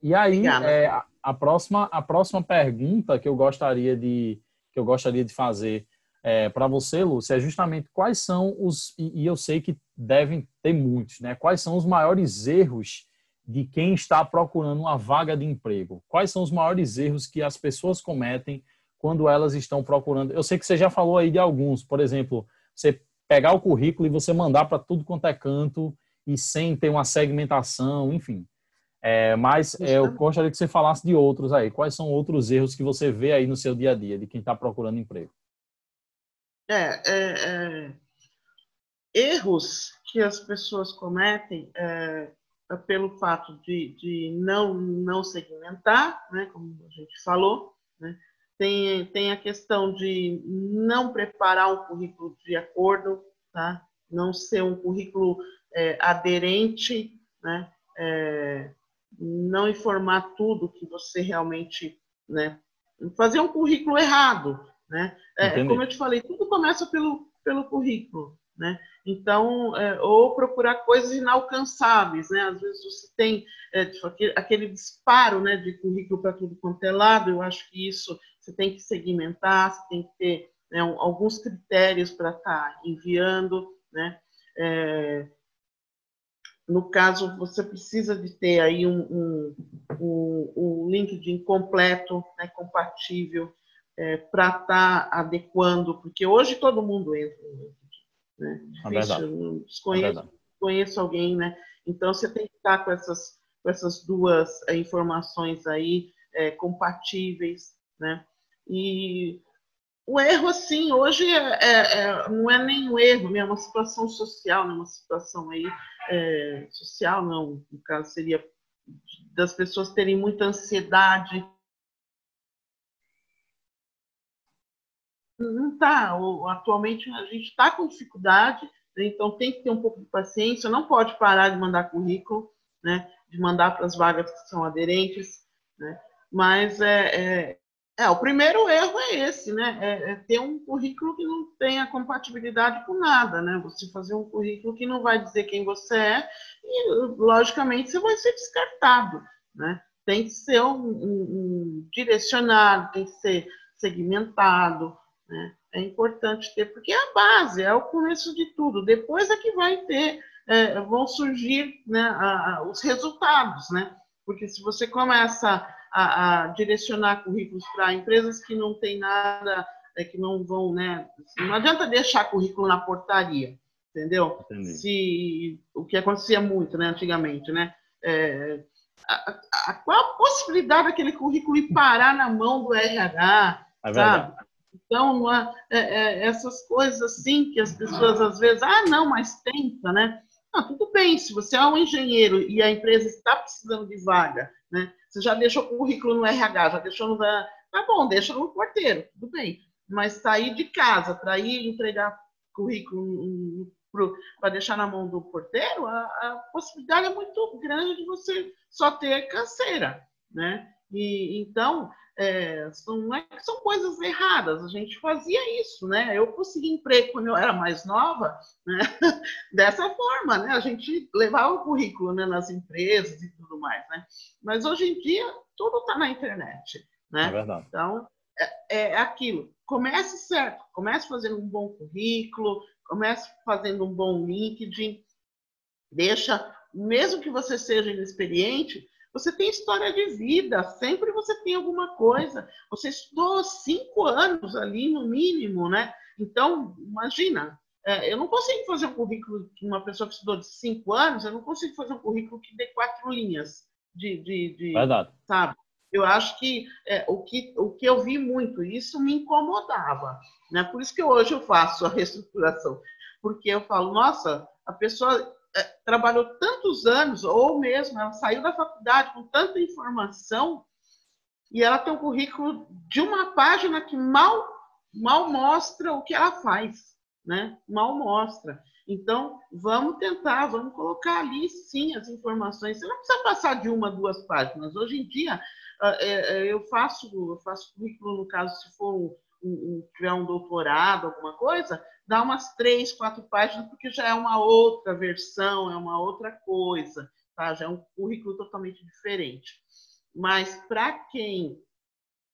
Speaker 1: E aí, é, a, a, próxima, a próxima pergunta que eu gostaria de, que eu gostaria de fazer é, para você, Lúcia, é justamente quais são os, e, e, eu sei que devem ter muitos, né? Quais são os maiores erros de quem está procurando uma vaga de emprego? Quais são os maiores erros que as pessoas cometem quando elas estão procurando. Eu sei que você já falou aí de alguns, por exemplo, você pegar o currículo e você mandar para tudo quanto é canto e sem ter uma segmentação, enfim. É, mas é, eu gostaria que você falasse de outros aí. Quais são outros erros que você vê aí no seu dia a dia de quem está procurando emprego?
Speaker 2: É, é, é, erros que as pessoas cometem é, é, pelo fato de, de não, não segmentar, né, como a gente falou, né, tem, tem a questão de não preparar um currículo de acordo, tá? não ser um currículo é, aderente, né? É, não informar tudo que você realmente, né? Fazer um currículo errado, né? É, como eu te falei, tudo começa pelo, pelo currículo, né? Então, é, ou procurar coisas inalcançáveis, né? Às vezes você tem é, tipo, aquele, aquele, disparo, né, de currículo para tudo quanto é lado. Eu acho que isso você tem que segmentar, você tem que ter né, alguns critérios para estar tá enviando, né? É, no caso, você precisa de ter aí um, um, um, um LinkedIn completo, né, compatível, é, para estar tá adequando, porque hoje todo mundo entra no LinkedIn. Né?
Speaker 1: É Difícil,
Speaker 2: não desconheço, é conheço alguém, né? Então, você tem que estar tá com essas, com essas duas é, informações aí é, compatíveis, né? E o erro, assim, hoje é, é, é, não é nem um erro, né? é uma situação social, né? uma situação aí é, social, não, no caso seria das pessoas terem muita ansiedade. Não está, atualmente a gente está com dificuldade, né? então tem que ter um pouco de paciência, não pode parar de mandar currículo, né? de mandar para as vagas que são aderentes, né? mas é, é o primeiro erro é esse, né? É, é, ter um currículo que não tenha compatibilidade com nada, né? Você fazer um currículo que não vai dizer quem você é e, logicamente, você vai ser descartado, né? Tem que ser um, um, um direcionado, tem que ser segmentado, né? É importante ter, porque é a base, é o começo de tudo. Depois é que vai ter, é, vão surgir né, a, a, os resultados, né? Porque se você começa a, a direcionar currículos para empresas que não têm nada, é, que não vão, né? Não adianta deixar currículo na portaria, entendeu? Entendi. Se o que acontecia muito, né, antigamente, né? É, a, a, qual a possibilidade daquele currículo ir parar na mão do RH, é sabe? Então, é, é, essas coisas assim que as pessoas às vezes, ah, não, mas tenta, né? Ah, tudo bem, se você é um engenheiro e a empresa está precisando de vaga, né? Você já deixou o currículo no RH, já deixou no. Tá bom, deixa no porteiro, tudo bem. Mas sair de casa para ir entregar currículo para deixar na mão do porteiro, a, a, possibilidade é muito grande de você só ter canseira, né? E então é, são, é, são coisas erradas. A gente fazia isso, né? Eu consegui emprego quando eu era mais nova, né? *laughs* dessa forma, né? A gente levava o currículo né, nas empresas e tudo mais, né? Mas hoje em dia tudo está na internet, né?
Speaker 1: É verdade.
Speaker 2: Então é, é aquilo. Comece certo, comece fazendo um bom currículo, comece fazendo um bom LinkedIn, deixa, mesmo que você seja inexperiente, você tem história de vida, sempre você tem alguma coisa. Você estudou cinco anos ali, no mínimo, né? Então, imagina, é, eu não consigo fazer um currículo de uma pessoa que estudou de cinco anos, eu não consigo fazer um currículo que dê quatro linhas de. de, de
Speaker 1: Verdade.
Speaker 2: Sabe? Eu acho que, é, o que o que eu vi muito, isso me incomodava. Né? Por isso que hoje eu faço a *laughs* reestruturação. Porque eu falo, nossa, a pessoa trabalhou tantos anos, ou mesmo ela saiu da faculdade com tanta informação, e ela tem um currículo de uma página que mal, mal mostra o que ela faz, né? Mal mostra. Então, vamos tentar, vamos colocar ali sim as informações. Você não precisa passar de uma, duas páginas. Hoje em dia, é, eu faço, eu faço currículo, no caso, se for um, um, tiver um doutorado, alguma coisa, dá umas três, quatro páginas, porque já é uma outra versão, é uma outra coisa, tá? já é um currículo totalmente diferente. Mas para quem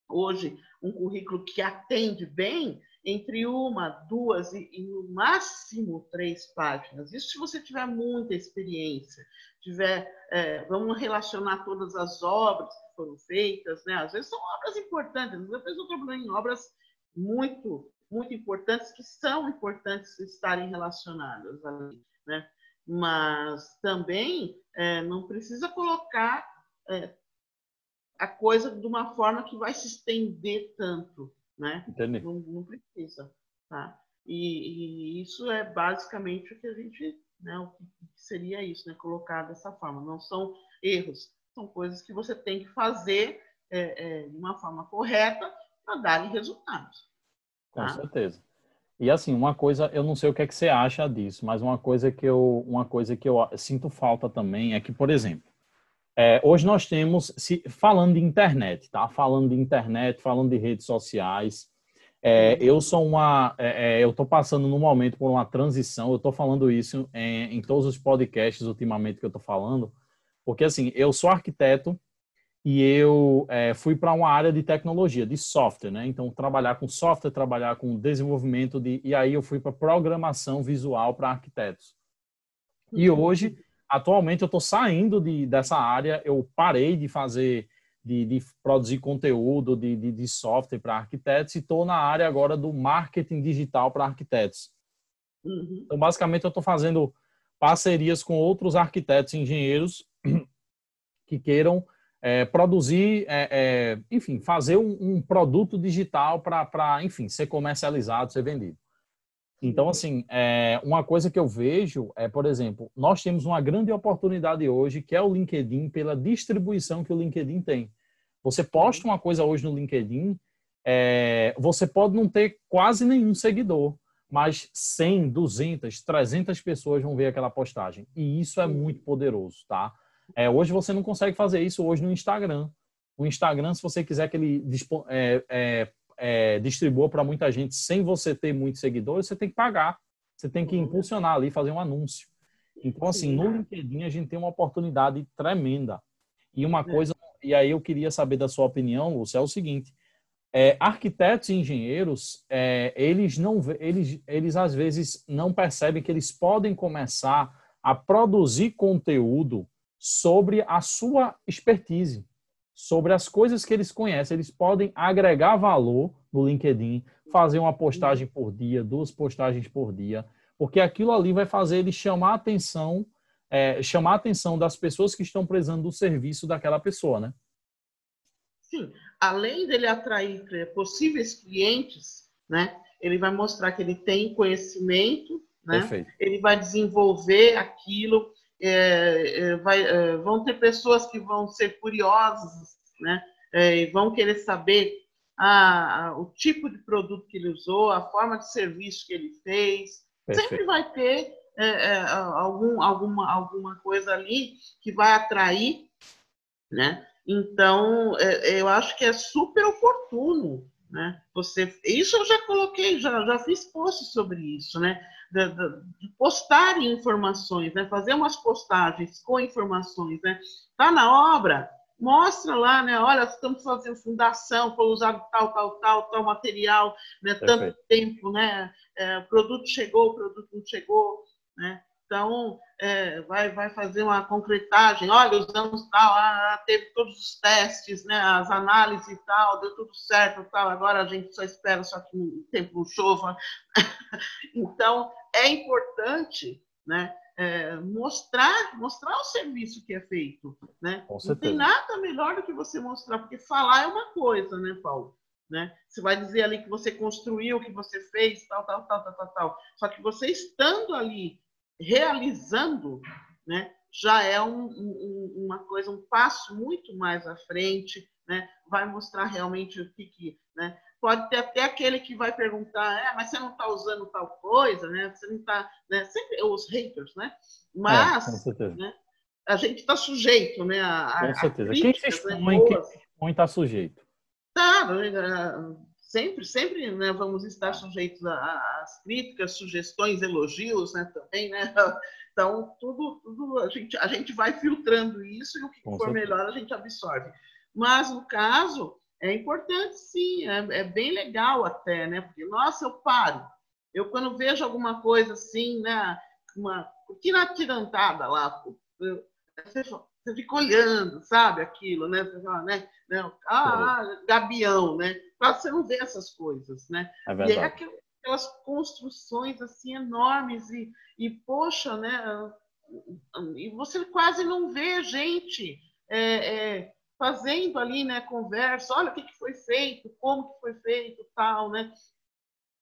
Speaker 2: hoje um currículo que atende bem, entre uma, duas e, e, no máximo três páginas. Isso se você tiver muita experiência, tiver, é, vamos relacionar todas as obras que foram feitas, né? Às vezes são obras importantes, às vezes eu estou trabalhando em obras muito, muito importantes que são importantes estarem relacionadas ali, né? Mas também é, não precisa colocar é, a coisa de uma forma que vai se estender tanto, né?
Speaker 1: Entendi.
Speaker 2: Não, não precisa, tá? E, e, isso é basicamente o que a gente, né? O que seria isso, né? Colocar dessa forma. Não são erros, são coisas que você tem que fazer é, é, de uma forma correta para darem resultados.
Speaker 1: Tá? Com certeza. E assim, uma coisa, eu não sei o que é que você acha disso, mas uma coisa que eu, uma coisa que eu sinto falta também é que, por exemplo, é, hoje nós temos, se, falando de internet, tá? Falando de internet, falando de redes sociais. É, eu sou uma, é, é eu estou passando no momento por uma transição. Eu estou falando isso em, em, todos os podcasts ultimamente que eu estou falando, porque assim, eu sou arquiteto e eu é, fui para uma área de tecnologia, de software, né? Então trabalhar com software, trabalhar com desenvolvimento de, e aí eu fui para programação visual para arquitetos. E uhum. hoje atualmente eu estou saindo de, dessa área, eu parei de fazer, de, de produzir conteúdo de, de, de software para arquitetos e estou na área agora do marketing digital para arquitetos. Uhum. Então, basicamente, eu estou fazendo parcerias com outros arquitetos e engenheiros *clears throat* que queiram é, produzir, é, é, enfim, fazer um, um produto digital para, enfim, ser comercializado, ser vendido. Então, assim, é, uma coisa que eu vejo é, por exemplo, nós temos uma grande oportunidade hoje, que é o LinkedIn, pela distribuição que o LinkedIn tem. Você posta uma coisa hoje no LinkedIn, é, você pode não ter quase nenhum seguidor, mas 100, 200, 300 pessoas vão ver aquela postagem. E isso é muito poderoso, tá? É, hoje você não consegue fazer isso hoje no Instagram. O Instagram, se você quiser que ele é, é, é, distribua para muita gente sem você ter muitos seguidores, você tem que pagar. Você tem que uhum. impulsionar ali, fazer um anúncio. Então, assim, no LinkedIn a gente tem uma oportunidade tremenda. E uma é. coisa, e aí eu queria saber da sua opinião, Lúcio, é o seguinte: é, arquitetos e engenheiros, é, eles não, eles, eles às vezes não percebem que eles podem começar a produzir conteúdo sobre a sua expertise sobre as coisas que eles conhecem. Eles podem agregar valor no LinkedIn, fazer uma postagem por dia, duas postagens por dia, porque aquilo ali vai fazer ele chamar a atenção, é, chamar a atenção das pessoas que estão precisando do serviço daquela pessoa, né?
Speaker 2: Sim, além dele atrair possíveis clientes, né? Ele vai mostrar que ele tem conhecimento, né? Perfeito. Ele vai desenvolver aquilo, é, é, vai, é, vão ter pessoas que vão ser curiosas, né? É, e vão querer saber a, a, o tipo de produto que ele usou, a forma de serviço que ele fez. Perfeito. Sempre vai ter é, algum, alguma, alguma coisa ali que vai atrair, né? Então, eu acho que é super oportuno, né? Você, isso eu já coloquei, já, já fiz posts sobre isso, né? de, de, postar informações, né? fazer umas postagens com informações. Né? Tá na obra, mostra lá, né? Olha, estamos fazendo fundação, foi usado tal, tal, tal, tal material, né? Tanto tempo, né? É, o produto chegou, o produto não chegou, né? Então, é, vai, vai fazer uma concretagem, olha, usamos tal, ah, teve todos os testes, né, as análises e tal, deu tudo certo tal, agora a gente só espera só que o tempo chova. *laughs* então, é importante né, é, mostrar, mostrar o serviço que é feito. Né? Não tem nada melhor do que você mostrar, porque falar é uma coisa, né, Paulo? Né? Você vai dizer ali que você construiu, que você fez, tal, tal, tal, tal, tal, tal. Só que você estando ali realizando, né, já é um, um, uma coisa, um passo muito mais à frente, né? Vai mostrar realmente o que, que né? Pode ter até aquele que vai perguntar, é, mas você não está usando tal coisa, né? Você não está, né? Sempre os haters, né? Mas, é, né? A gente está sujeito, né? A,
Speaker 1: com certeza. A quem se expõe, né, quem está sujeito.
Speaker 2: Tá, sempre, sempre né, vamos estar sujeitos às críticas, sugestões, elogios, né, também, né? *laughs* Então, tudo, tudo a, gente, a gente vai filtrando isso e o que Com for certeza. melhor a gente absorve. Mas, no caso, é importante sim, é, é, bem legal até, né? Porque, nossa, eu paro. Eu, quando vejo alguma coisa assim, né? Uma tirantada lá, eu, você fica olhando, sabe, aquilo, né? Você fala, né? Não, ah, ah, gabião, né? Quase você não vê essas coisas, né?
Speaker 1: É verdade. E é
Speaker 2: aquelas construções assim enormes e, e poxa, né? E você quase não vê gente é, é, fazendo ali, né? Conversa, olha o que, que foi feito, como que foi feito, tal, né?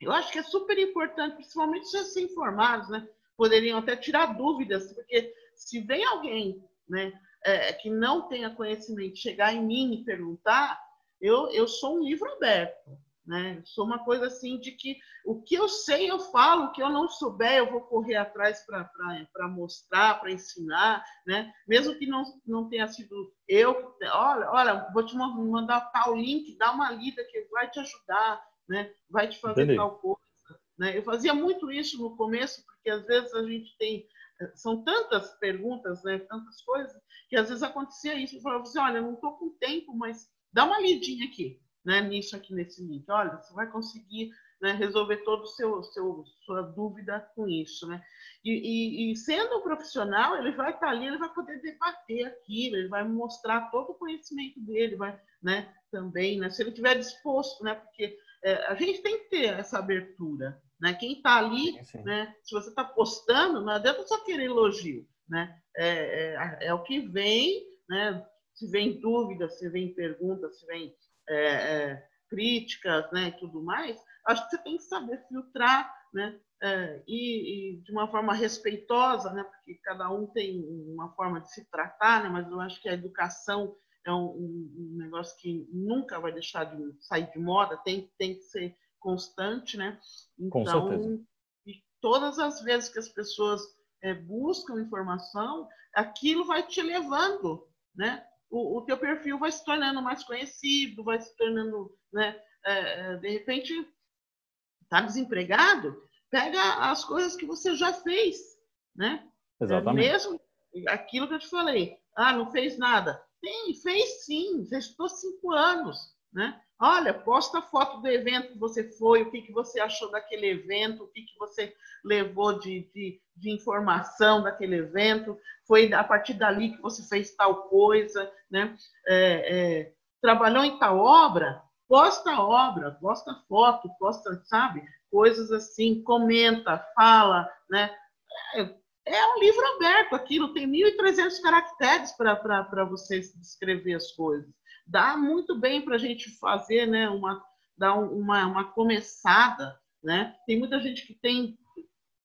Speaker 2: Eu acho que é super importante, principalmente se ser informados, né? Poderiam até tirar dúvidas, porque se vem alguém, né? é, que não tenha conhecimento chegar em mim e perguntar, eu, eu sou um livro aberto. Né? Sou uma coisa assim de que o que eu sei eu falo, o que eu não souber eu vou correr atrás para mostrar, para ensinar, né? Mesmo que não, não tenha sido eu, olha, olha, vou te mandar tal link, dá uma lida que vai te ajudar, né? Vai te fazer Entendi. tal coisa. Né? Eu fazia muito isso no começo, porque às vezes a gente tem são tantas perguntas, né, tantas coisas, que às vezes acontecia isso. Eu falava assim, olha, não estou com tempo, mas dá uma lidinha aqui, né, nisso aqui, nesse link. Olha, você vai conseguir né, resolver toda o seu, seu sua dúvida com isso, né? E, e, e, sendo um profissional, ele vai estar ali, ele vai poder debater aquilo, ele vai mostrar todo o conhecimento dele, vai, né? Também, né? Se ele estiver disposto, né? Porque é, a gente tem que ter essa abertura, né? Quem está ali, sim, sim. Né? se você está postando, não adianta só querer elogio. Né? É, é, é, o que vem, né? se vem dúvidas, se vem perguntas, se vem é, é, críticas né? e tudo mais, acho que você tem que saber filtrar né? É, e, e, de uma forma respeitosa, né? porque cada um tem uma forma de se tratar, né? mas eu acho que a educação é um, um negócio que nunca vai deixar de sair de moda, tem, tem que ser constante, né?
Speaker 1: Então,
Speaker 2: e todas as vezes que as pessoas é, buscam informação, aquilo vai te levando, né? O, o, teu perfil vai se tornando mais conhecido, vai se tornando, né? É, de repente, está desempregado, pega as coisas que você já fez, né?
Speaker 1: Exatamente.
Speaker 2: Mesmo aquilo que eu te falei, ah, não fez nada. Tem, fez sim, já estou cinco anos, né? Olha, posta foto do evento que você foi, o que, que você achou daquele evento, o que, que você levou de, de, de informação daquele evento, foi a partir dali que você fez tal coisa, né? É, é, trabalhou em tal obra, posta a obra, posta foto, posta, sabe? Coisas assim, comenta, fala, né? É, é um livro aberto aquilo, tem 1.300 caracteres para você descrever as coisas dá muito bem para a gente fazer, né, uma, dar uma, uma começada, né? Tem muita gente que tem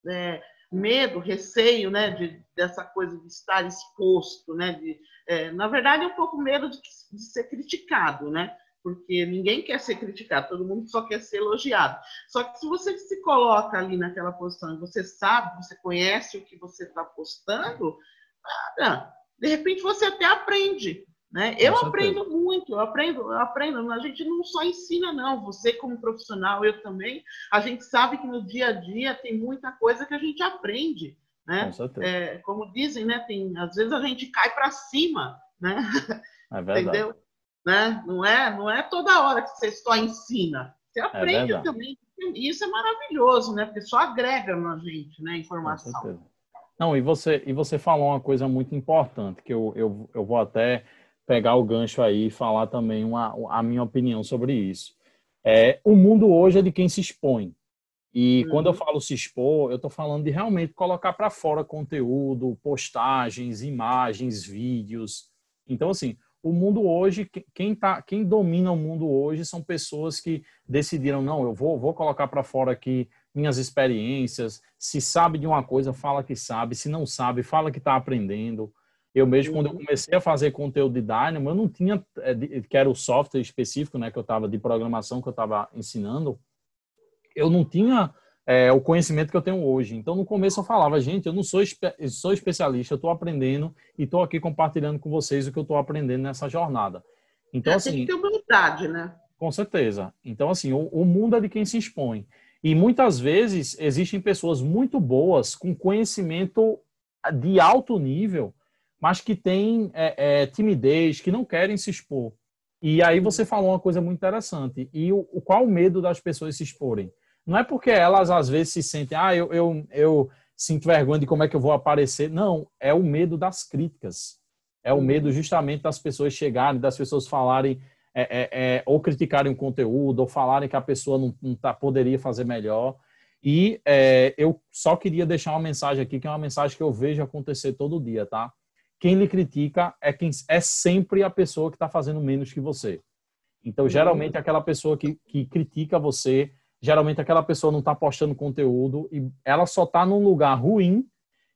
Speaker 2: é, medo, receio, né, de, dessa coisa de estar exposto, né? De, é, na verdade, é um pouco medo de, de ser criticado, né? porque ninguém quer ser criticado, todo mundo só quer ser elogiado. Só que se você se coloca ali naquela posição, você sabe, você conhece o que você está postando, de repente você até aprende, né? Eu aprendo muito, eu aprendo, eu aprendo. A gente não só ensina, não. Você, como profissional, eu também. A gente sabe que no dia a dia tem muita coisa que a gente aprende. Né? Com é, como dizem, né? Tem, às vezes a gente cai para cima, né?
Speaker 1: É *laughs* verdade. Entendeu?
Speaker 2: Né? Não, é, não é toda hora que você só ensina. Você é aprende é também. E isso é maravilhoso, né? Porque só agrega na gente, né? Informação.
Speaker 1: Não, e você, e você falou uma coisa muito importante, que eu, eu, eu vou até pegar o gancho aí e falar também uma, a minha opinião sobre isso. É, o mundo hoje é de quem se expõe. E uhum. quando eu falo se expor, eu estou falando de realmente colocar para fora conteúdo, postagens, imagens, vídeos. Então, assim, o mundo hoje, quem, tá, quem domina o mundo hoje são pessoas que decidiram, não, eu vou, vou colocar para fora aqui minhas experiências. Se sabe de uma coisa, fala que sabe. Se não sabe, fala que está aprendendo. Eu mesmo, quando eu uhum. comecei a fazer conteúdo de Dynamo, eu não tinha, é, que era o software específico, né, que eu estava de programação que eu estava ensinando, eu não tinha é, o conhecimento que eu tenho hoje. Então, no começo eu falava, gente, eu não sou, sou especialista, eu estou aprendendo e estou aqui compartilhando com vocês o que eu estou aprendendo nessa jornada. Então, é, assim, tem
Speaker 2: que ter humildade, né?
Speaker 1: Com certeza. Então, assim, o, o mundo é de quem se expõe. E muitas vezes existem pessoas muito boas com conhecimento de alto nível, mas que têm é, é, timidez, que não querem se expor. E aí você falou uma coisa muito interessante. E o, o qual o medo das pessoas se exporem? Não é porque elas às vezes se sentem, ah, eu, eu, eu sinto vergonha de como é que eu vou aparecer. Não, é o medo das críticas. É o uhum. medo justamente das pessoas chegarem, das pessoas falarem é, é, é, ou criticarem o conteúdo, ou falarem que a pessoa não, não tá, poderia fazer melhor. E é, eu só queria deixar uma mensagem aqui, que é uma mensagem que eu vejo acontecer todo dia, tá? Quem lhe critica é quem é sempre a pessoa que está fazendo menos que você. Então, geralmente, aquela pessoa que, que critica você, geralmente aquela pessoa não está postando conteúdo e ela só está num lugar ruim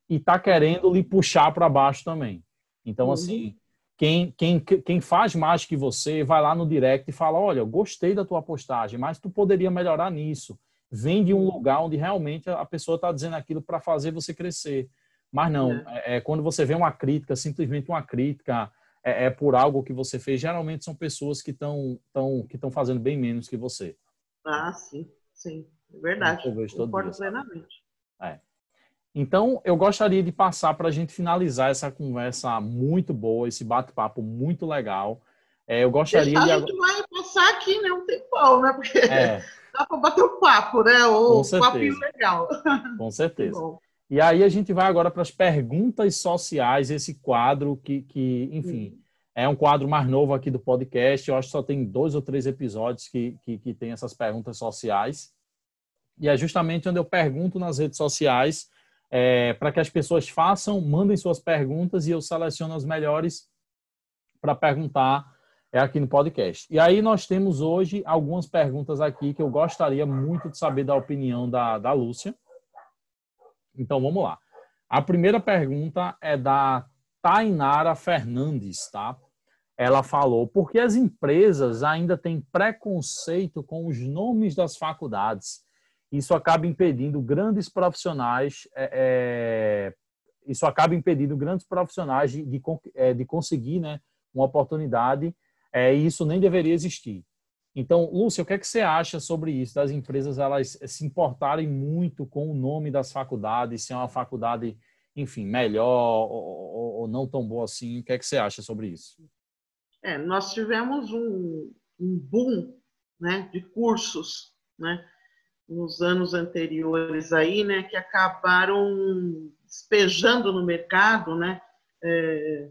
Speaker 1: e está querendo lhe puxar para baixo também. Então, assim, quem, quem, quem faz mais que você vai lá no direct e fala: Olha, eu gostei da tua postagem, mas tu poderia melhorar nisso. Vem de um lugar onde realmente a pessoa está dizendo aquilo para fazer você crescer. Mas não, é. é. É, quando você vê uma crítica, simplesmente uma crítica é, é por algo que você fez, geralmente são pessoas que estão tão, que fazendo bem menos que você.
Speaker 2: Ah, sim, sim. É verdade. Eu Concordo dia, plenamente.
Speaker 1: É. Então, eu gostaria de passar para a gente finalizar essa conversa muito boa, esse bate-papo muito legal. É, eu gostaria
Speaker 2: de. A gente vai passar aqui, né? Um tempão, né? Porque é. *laughs* dá para bater um papo, né? O um papinho legal.
Speaker 1: Com certeza. *laughs* E aí a gente vai agora para as perguntas sociais, esse quadro que, que enfim, Sim. é um quadro mais novo aqui do podcast. Eu acho que só tem dois ou três episódios que, que, que tem essas perguntas sociais. E é justamente onde eu pergunto nas redes sociais é, para que as pessoas façam, mandem suas perguntas e eu seleciono as melhores para perguntar é aqui no podcast. E aí nós temos hoje algumas perguntas aqui que eu gostaria muito de saber da opinião da, da Lúcia. Então vamos lá. A primeira pergunta é da Tainara Fernandes, tá? Ela falou: por que as empresas ainda têm preconceito com os nomes das faculdades? isso acaba impedindo grandes profissionais, é, é, isso acaba impedindo grandes profissionais de, de, de conseguir né, uma oportunidade, é, e isso nem deveria existir. Então, Lúcia, o que, é que você acha sobre isso, das empresas elas se importarem muito com o nome das faculdades, se é uma faculdade, enfim, melhor ou, ou não tão boa assim? O que é que você acha sobre isso?
Speaker 2: É, nós tivemos um, um boom né, de cursos, né? nos anos anteriores aí, né, que acabaram despejando no mercado, né, é,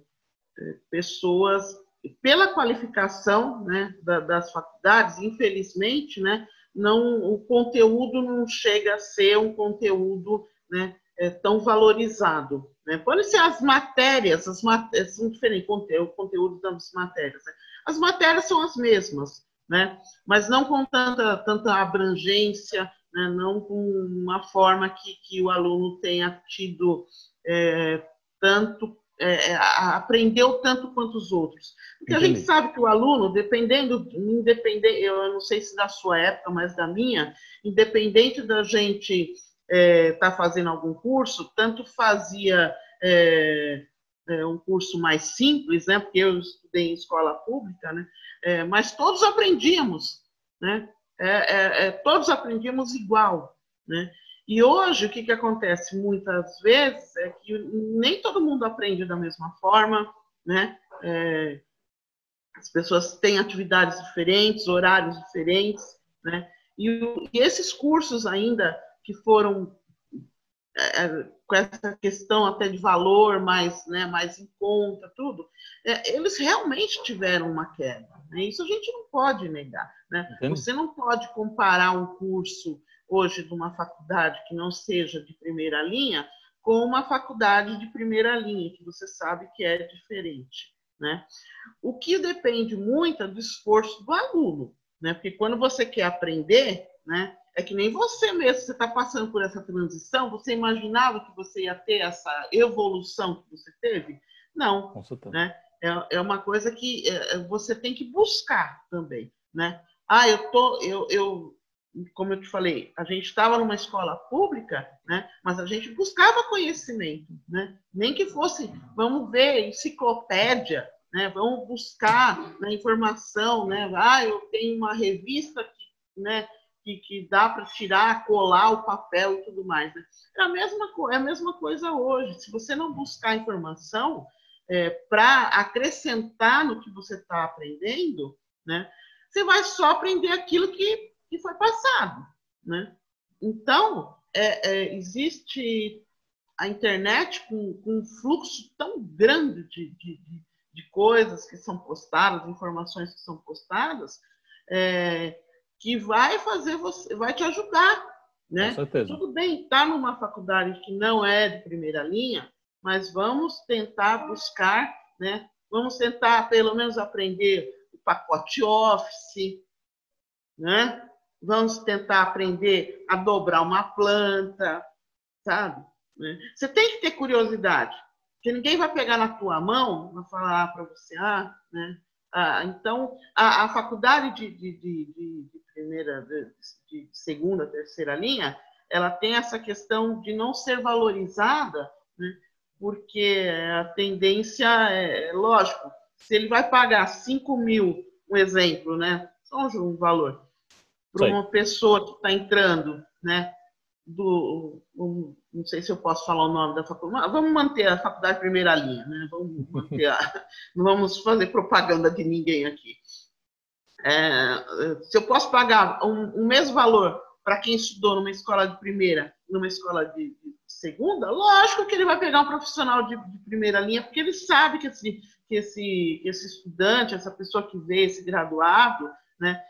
Speaker 2: é, pessoas pela qualificação, né, da, das faculdades, infelizmente, né, não o conteúdo não chega a ser um conteúdo, né, é, tão valorizado, né? Podem ser as matérias, as matérias são diferentes, o conteúdo das matérias. Né? As matérias são as mesmas, né? mas não com tanta, tanta abrangência, né? não com uma forma que, que o aluno tenha tido é, tanto, é, é aprendeu tanto quanto os outros. Porque Entendi. a gente sabe que o aluno, dependendo, independente, eu não sei se da sua época, mas da minha, independente da gente estar é, tá fazendo algum curso, tanto fazia é, é, um curso mais simples, né? Porque eu estudei em escola pública, né? É, mas todos aprendíamos, né? Todos aprendíamos igual, né? E hoje o que, que acontece muitas vezes é que nem todo mundo aprende da mesma forma, né? É, as pessoas têm atividades diferentes, horários diferentes, né? E, e esses cursos ainda que foram é, com essa questão até de valor mais, né, mais em conta, tudo, é, eles realmente tiveram uma queda. Né? Isso a gente não pode negar. Né? Você não pode comparar um curso hoje de uma faculdade que não seja de primeira linha com uma faculdade de primeira linha, que você sabe que é diferente. Né? O que depende muito é do esforço do aluno, né? porque quando você quer aprender, né, é que nem você mesmo, você está passando por essa transição, você imaginava que você ia ter essa evolução que você teve? Não. Né? É, é uma coisa que é, é, você tem que buscar também. Né? Ah, eu tô, eu, eu, como eu te falei, a gente estava numa escola pública, né? mas a gente buscava conhecimento, né? nem que fosse, vamos ver, enciclopédia, né? vamos buscar né, informação, né? ah, eu tenho uma revista que, né, que, que dá para tirar, colar o papel e tudo mais. Né? É, a mesma, é a mesma coisa hoje. Se você não buscar informação é, para acrescentar no que você está aprendendo, né? Você vai só aprender aquilo que, que foi passado, né? Então, é, é, existe a internet com, com, um fluxo tão grande de, de, de, coisas que são postadas, informações que são postadas, é, que vai fazer você, vai te ajudar, né?
Speaker 1: Com certeza.
Speaker 2: Tudo bem, está numa faculdade que não é de primeira linha, mas vamos tentar buscar, né? Vamos tentar pelo menos aprender o pacote Office, né? Vamos tentar aprender a dobrar uma planta, sabe? Né? Você tem que ter curiosidade, porque ninguém vai pegar na tua mão e falar para você, ah, né? Ah, então, a, a faculdade de, de, de, de primeira, de segunda, terceira linha, ela tem essa questão de não ser valorizada, né? porque a tendência é, lógico, se ele vai pagar 5 mil, um exemplo, né? Só um valor, para uma pessoa que está entrando, né? Do, um, não sei se eu posso falar o nome da faculdade, vamos manter a faculdade primeira linha, né? Vamos manter a, *laughs* não vamos fazer propaganda de ninguém aqui. É, se eu posso pagar um, um mesmo valor para quem estudou numa escola de primeira, numa escola de, de segunda, lógico que ele vai pegar um profissional de, de primeira linha, porque ele sabe que esse, que esse, esse estudante, essa pessoa que veio, esse graduado, né,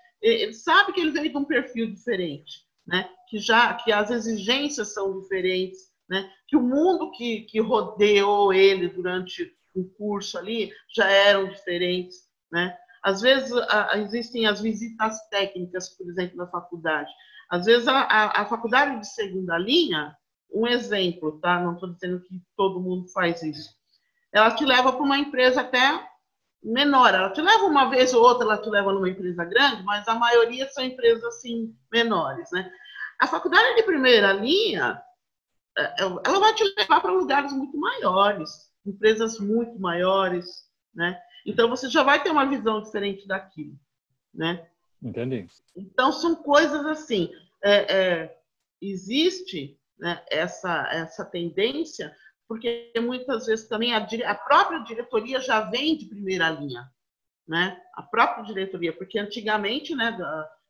Speaker 2: sabe que ele veio de um perfil diferente, né, que já que as exigências são diferentes, né, que o mundo que, que rodeou ele durante o curso ali já eram diferentes, né, às vezes a, existem as visitas técnicas, por exemplo, na faculdade. Às vezes a, a, a faculdade de segunda linha, um exemplo, tá? Não estou dizendo que todo mundo faz isso. Ela te leva para uma empresa até menor. Ela te leva uma vez ou outra, ela te leva numa empresa grande, mas a maioria são empresas assim menores, né? A faculdade de primeira linha, é, é, ela vai te levar para lugares muito maiores, empresas muito maiores, né? Então você já vai ter uma visão diferente daquilo, né?
Speaker 1: Entendi.
Speaker 2: Então são coisas assim. É, é, existe né, essa essa tendência porque muitas vezes também a, a própria diretoria já vem de primeira linha, né? A própria diretoria, porque antigamente, né?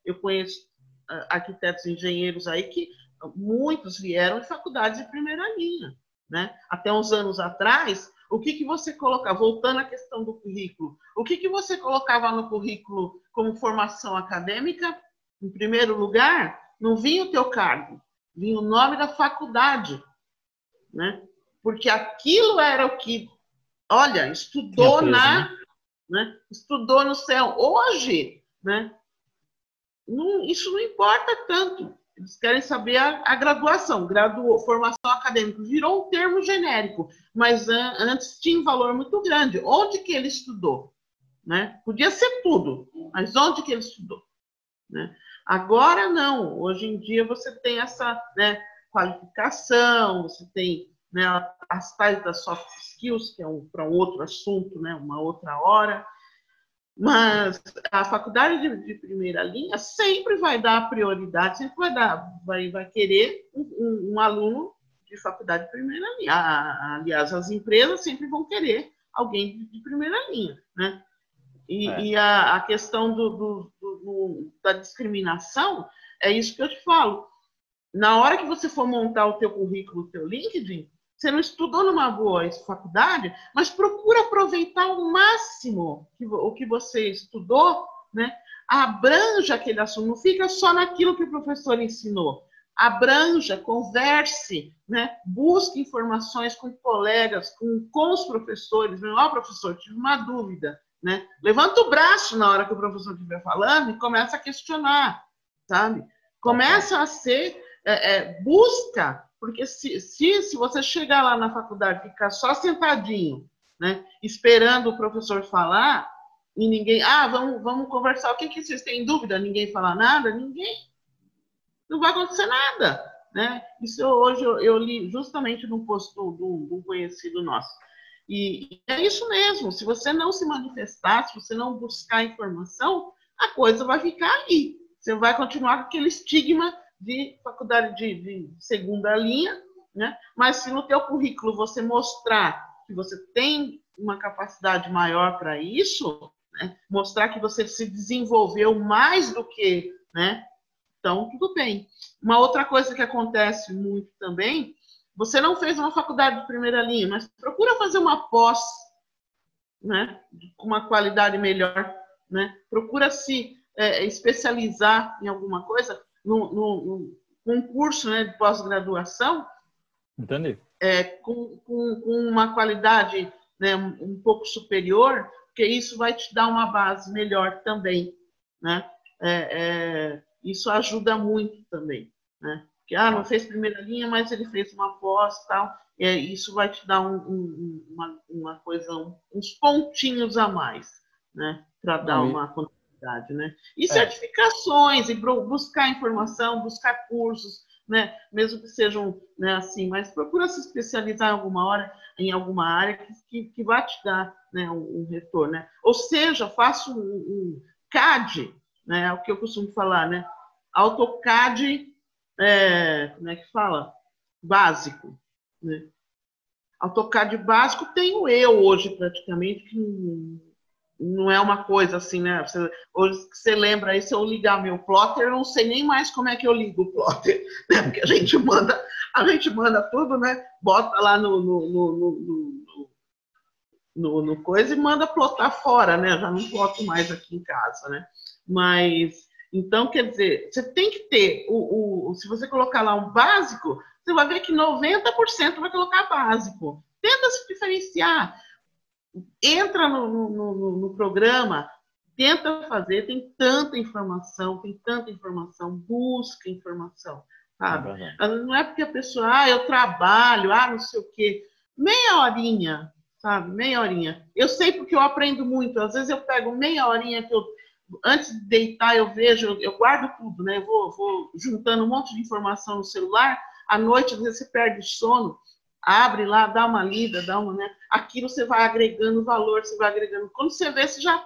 Speaker 2: Eu conheço arquitetos e engenheiros aí que muitos vieram de faculdades de primeira linha, né? Até uns anos atrás, o que, que você colocava, voltando à questão do currículo, o que, que você colocava no currículo como formação acadêmica? Em primeiro lugar, não vinha o teu cargo, vinha o nome da faculdade, né? Porque aquilo era o que, olha, estudou na, né? né? Estudou no céu. Hoje, né? Não, isso não importa tanto. Eles querem saber a, a graduação, graduou, formação acadêmica. Virou um termo genérico, mas an, antes tinha um valor muito grande. Onde que ele estudou? Né? Podia ser tudo, mas onde que ele estudou? Né? Agora não. Hoje em dia você tem essa né, qualificação, você tem né, as tais das soft skills, que é um, para um outro assunto, né, uma outra hora. Mas a faculdade de, de, primeira linha sempre vai dar prioridade, sempre vai dar, vai, vai querer um, um, um aluno de faculdade de primeira linha. A, aliás, as empresas sempre vão querer alguém de, de primeira linha, né? E, é. e a, a, questão do, do, do, da discriminação é isso que eu te falo. Na hora que você for montar o teu currículo, o teu LinkedIn, você não estudou numa boa faculdade, mas procura aproveitar ao máximo o que você estudou, né? Abranja aquele assunto, não fica só naquilo que o professor ensinou. Abranja, converse, né? busque informações com colegas, com, com os professores. Ó, oh, professor, tive uma dúvida. Né? Levanta o braço na hora que o professor estiver falando e começa a questionar, sabe? Começa a ser, é, é, busca porque se, se, se você chegar lá na faculdade ficar só sentadinho, né, esperando o professor falar, e ninguém, ah, vamos, vamos conversar, o que, que vocês têm dúvida? Ninguém fala nada? Ninguém. Não vai acontecer nada. Né? Isso hoje eu, eu li justamente num post de um conhecido nosso. E é isso mesmo, se você não se manifestar, se você não buscar informação, a coisa vai ficar aí. Você vai continuar com aquele estigma de faculdade de, de segunda linha, né? Mas se no teu currículo você mostrar que você tem uma capacidade maior para isso, né? mostrar que você se desenvolveu mais do que, né? Então, tudo bem. Uma outra coisa que acontece muito também, você não fez uma faculdade de primeira linha, mas procura fazer uma pós, né? Com uma qualidade melhor, né? Procura se é, especializar em alguma coisa, num, num curso né, de pós-graduação. É, com, com, com uma qualidade né, um pouco superior, porque isso vai te dar uma base melhor também, né? É, é, isso ajuda muito também, né? Porque, ah, não fez primeira linha, mas ele fez uma pós tal, é, isso vai te dar um, um, uma, uma coisa, um, uns pontinhos a mais, né? Para dar uma continuidade, né? E é. certificações, e buscar informação, buscar cursos, né? Mesmo que sejam né, assim, mas procura se especializar em alguma hora, em alguma área que, que, que vai te dar né, um, um, retorno, né? Ou seja, faça um, um, CAD, né? É o que eu costumo falar, né? AutoCAD, é, como é que fala? Básico, né? AutoCAD básico tenho eu hoje praticamente, que não é uma coisa assim, né? Você, você lembra aí, se eu ligar meu plotter, eu não sei nem mais como é que eu ligo o plotter, *laughs* né? Porque a gente manda, a gente manda tudo, né? Bota lá no, no, no, no, no coisa e manda plotar fora, né? Já não ploto mais aqui em casa, né? Mas então, quer dizer, você tem que ter o, o se você colocar lá um básico, você vai ver que 90% vai colocar básico. Tenta se diferenciar entra no, no, no, programa, tenta fazer, tem tanta informação, tem tanta informação, busca informação, sabe? É não é porque a pessoa, ah, eu trabalho, ah, não sei o quê. Meia horinha, sabe? Meia horinha. Eu sei porque eu aprendo muito. Às vezes eu pego meia horinha que eu antes de deitar eu vejo, eu guardo tudo, né? Eu vou, vou juntando um monte de informação no celular. À noite, às vezes você perde sono abre lá, dá uma lida, dá uma, né? Aquilo você vai agregando valor, você vai agregando. Quando você vê, você já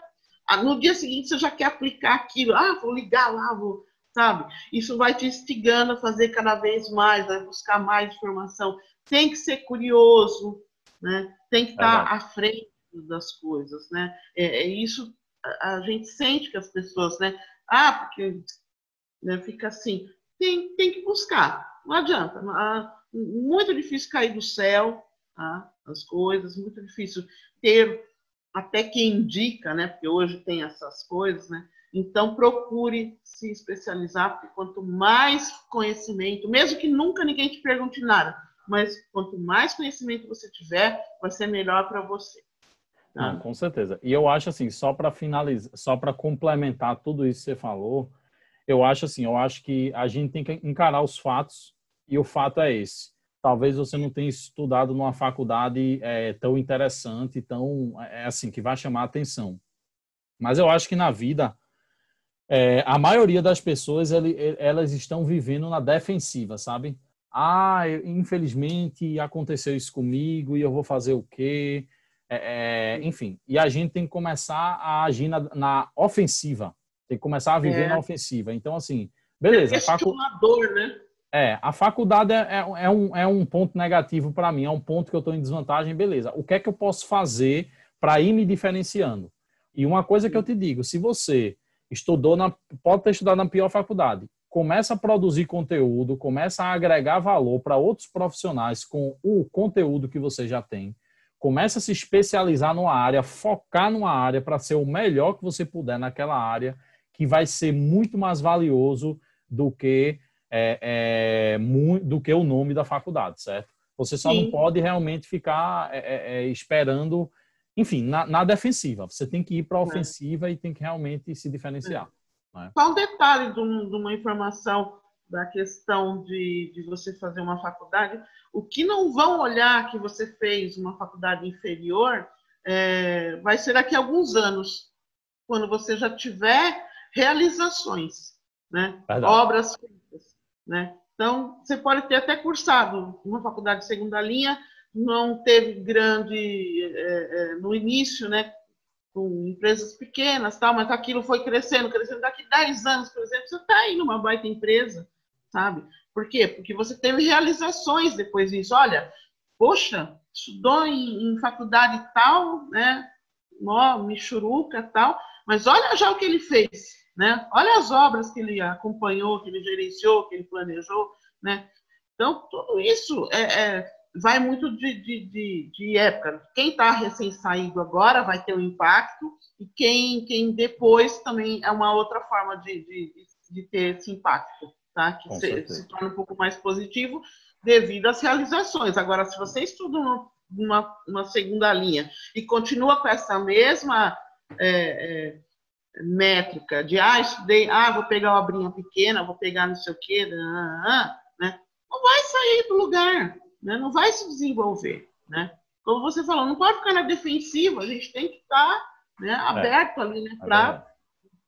Speaker 2: no dia seguinte você já quer aplicar aquilo. Ah, vou ligar lá, vou, sabe? Isso vai te instigando a fazer cada vez mais, a buscar mais informação. Tem que ser curioso, né? Tem que estar à frente das coisas, né? É, é isso a, gente sente que as pessoas, né? Ah, porque né, fica assim. Tem, tem que buscar. Não adianta. A, muito difícil cair do céu tá? as coisas, muito difícil ter até quem indica, né? Porque hoje tem essas coisas, né? Então procure se especializar, porque quanto mais conhecimento, mesmo que nunca ninguém te pergunte nada, mas quanto mais conhecimento você tiver, vai ser melhor para você.
Speaker 1: Tá? Não, com certeza. E eu acho assim, só para finalizar, só para complementar tudo isso que você falou, eu acho assim, eu acho que a gente tem que encarar os fatos e o fato é esse. Talvez você não tenha estudado numa faculdade é, tão interessante, tão é, assim que vai chamar a atenção. Mas eu acho que na vida é, a maioria das pessoas ele, elas estão vivendo na defensiva, sabe? Ah, infelizmente aconteceu isso comigo e eu vou fazer o quê? É, é, enfim, e a gente tem que começar a agir na, na ofensiva, tem que começar a viver é. na ofensiva. Então, assim, beleza.
Speaker 2: É facu... né?
Speaker 1: É, a faculdade é, é, é, um, é um ponto negativo para mim, é um ponto que eu estou em desvantagem, beleza. O que é que eu posso fazer para ir me diferenciando? E uma coisa que eu te digo, se você estudou na, pode ter estudado na pior faculdade, começa a produzir conteúdo, começa a agregar valor para outros profissionais com o conteúdo que você já tem, começa a se especializar numa área, focar numa área para ser o melhor que você puder naquela área, que vai ser muito mais valioso do que é, é, muito, do que o nome da faculdade, certo? Você só Sim. não pode realmente ficar é, é, esperando, enfim, na, na, defensiva. Você tem que ir para a ofensiva e tem que realmente se diferenciar.
Speaker 2: Né? Só um detalhe de, um, de, uma informação da questão de, de você fazer uma faculdade. O que não vão olhar que você fez uma faculdade inferior é, vai ser daqui a alguns anos, quando você já tiver realizações, né? obras né? Então, você pode ter até cursado uma faculdade de segunda linha, não teve grande é, é, no início, né, com empresas pequenas, tal, mas aquilo foi crescendo, crescendo. Daqui 10 anos, por exemplo, você está aí numa baita empresa, sabe? Por quê? Porque você teve realizações depois disso. Olha, poxa, estudou em, em faculdade tal, né? ó, michuruca tal, mas olha já o que ele fez, né? Olha as obras que ele acompanhou, que ele gerenciou, que ele planejou, né? Então, tudo isso é, é vai muito de, de, de, de época. Quem está recém-saído agora vai ter um impacto, e quem, quem depois também é uma outra forma de, de, de ter esse impacto, tá? que se, se, torna um pouco mais positivo devido às realizações. Agora, se você estuda uma, uma segunda linha e continua com essa mesma é, é, métrica de, ah, estudei, ah, vou pegar uma obrinha pequena, vou pegar não sei o quê, né? não vai sair do lugar, né? não vai se desenvolver. Né? Como você falou, não pode ficar na defensiva, a gente tem que estar né, é. aberto é. ali né, para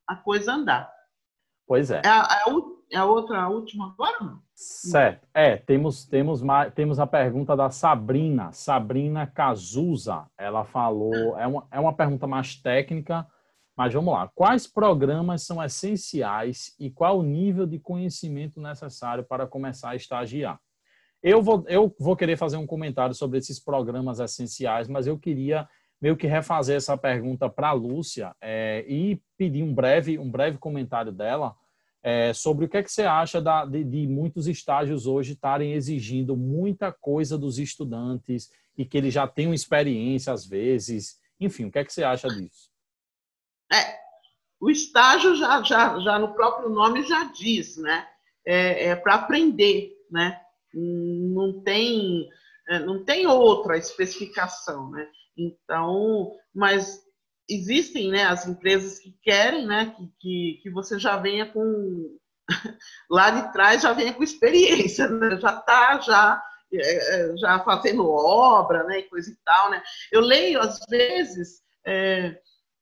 Speaker 2: a coisa andar.
Speaker 1: Pois é.
Speaker 2: É a, é a, é a outra, a última agora? Não?
Speaker 1: Certo. É, temos, temos, temos a pergunta da Sabrina, Sabrina Cazuza. Ela falou, é uma, é uma pergunta mais técnica, mas vamos lá. Quais programas são essenciais e qual o nível de conhecimento necessário para começar a estagiar? Eu vou, eu vou querer fazer um comentário sobre esses programas essenciais, mas eu queria meio que refazer essa pergunta para a Lúcia é, e pedir um breve, um breve comentário dela é, sobre o que é que você acha da, de, de, muitos estágios hoje estarem exigindo muita coisa dos estudantes e que eles já tenham experiência às vezes. Enfim, o que é que você acha disso?
Speaker 2: É, o estágio já, já, já no próprio nome já diz, né? É, é para aprender, né? Não tem, é, não tem outra especificação, né? Então, mas existem né, as empresas que querem né, que, que, que você já venha com *laughs* lá de trás já venha com experiência, né? já está já, é, é, já fazendo obra né, e coisa e tal. Né? Eu leio, às vezes, é,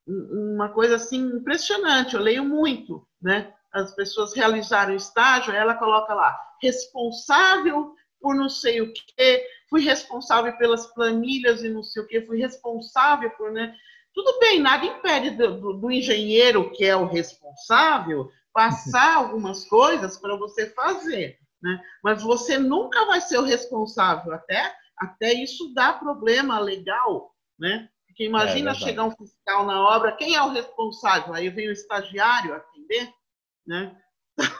Speaker 2: uma coisa assim impressionante, eu leio muito, né? As pessoas realizaram estágio, ela coloca lá, responsável por não sei o quê, fui responsável pelas planilhas e não sei o quê, fui responsável por, né? Tudo bem, nada impede do, do engenheiro, que é o responsável, passar *laughs* algumas coisas para você fazer, né? Mas você nunca vai ser o responsável, até, até isso dá problema legal, né? Porque imagina é chegar um fiscal na obra, quem é o responsável? Aí vem o estagiário atender, né?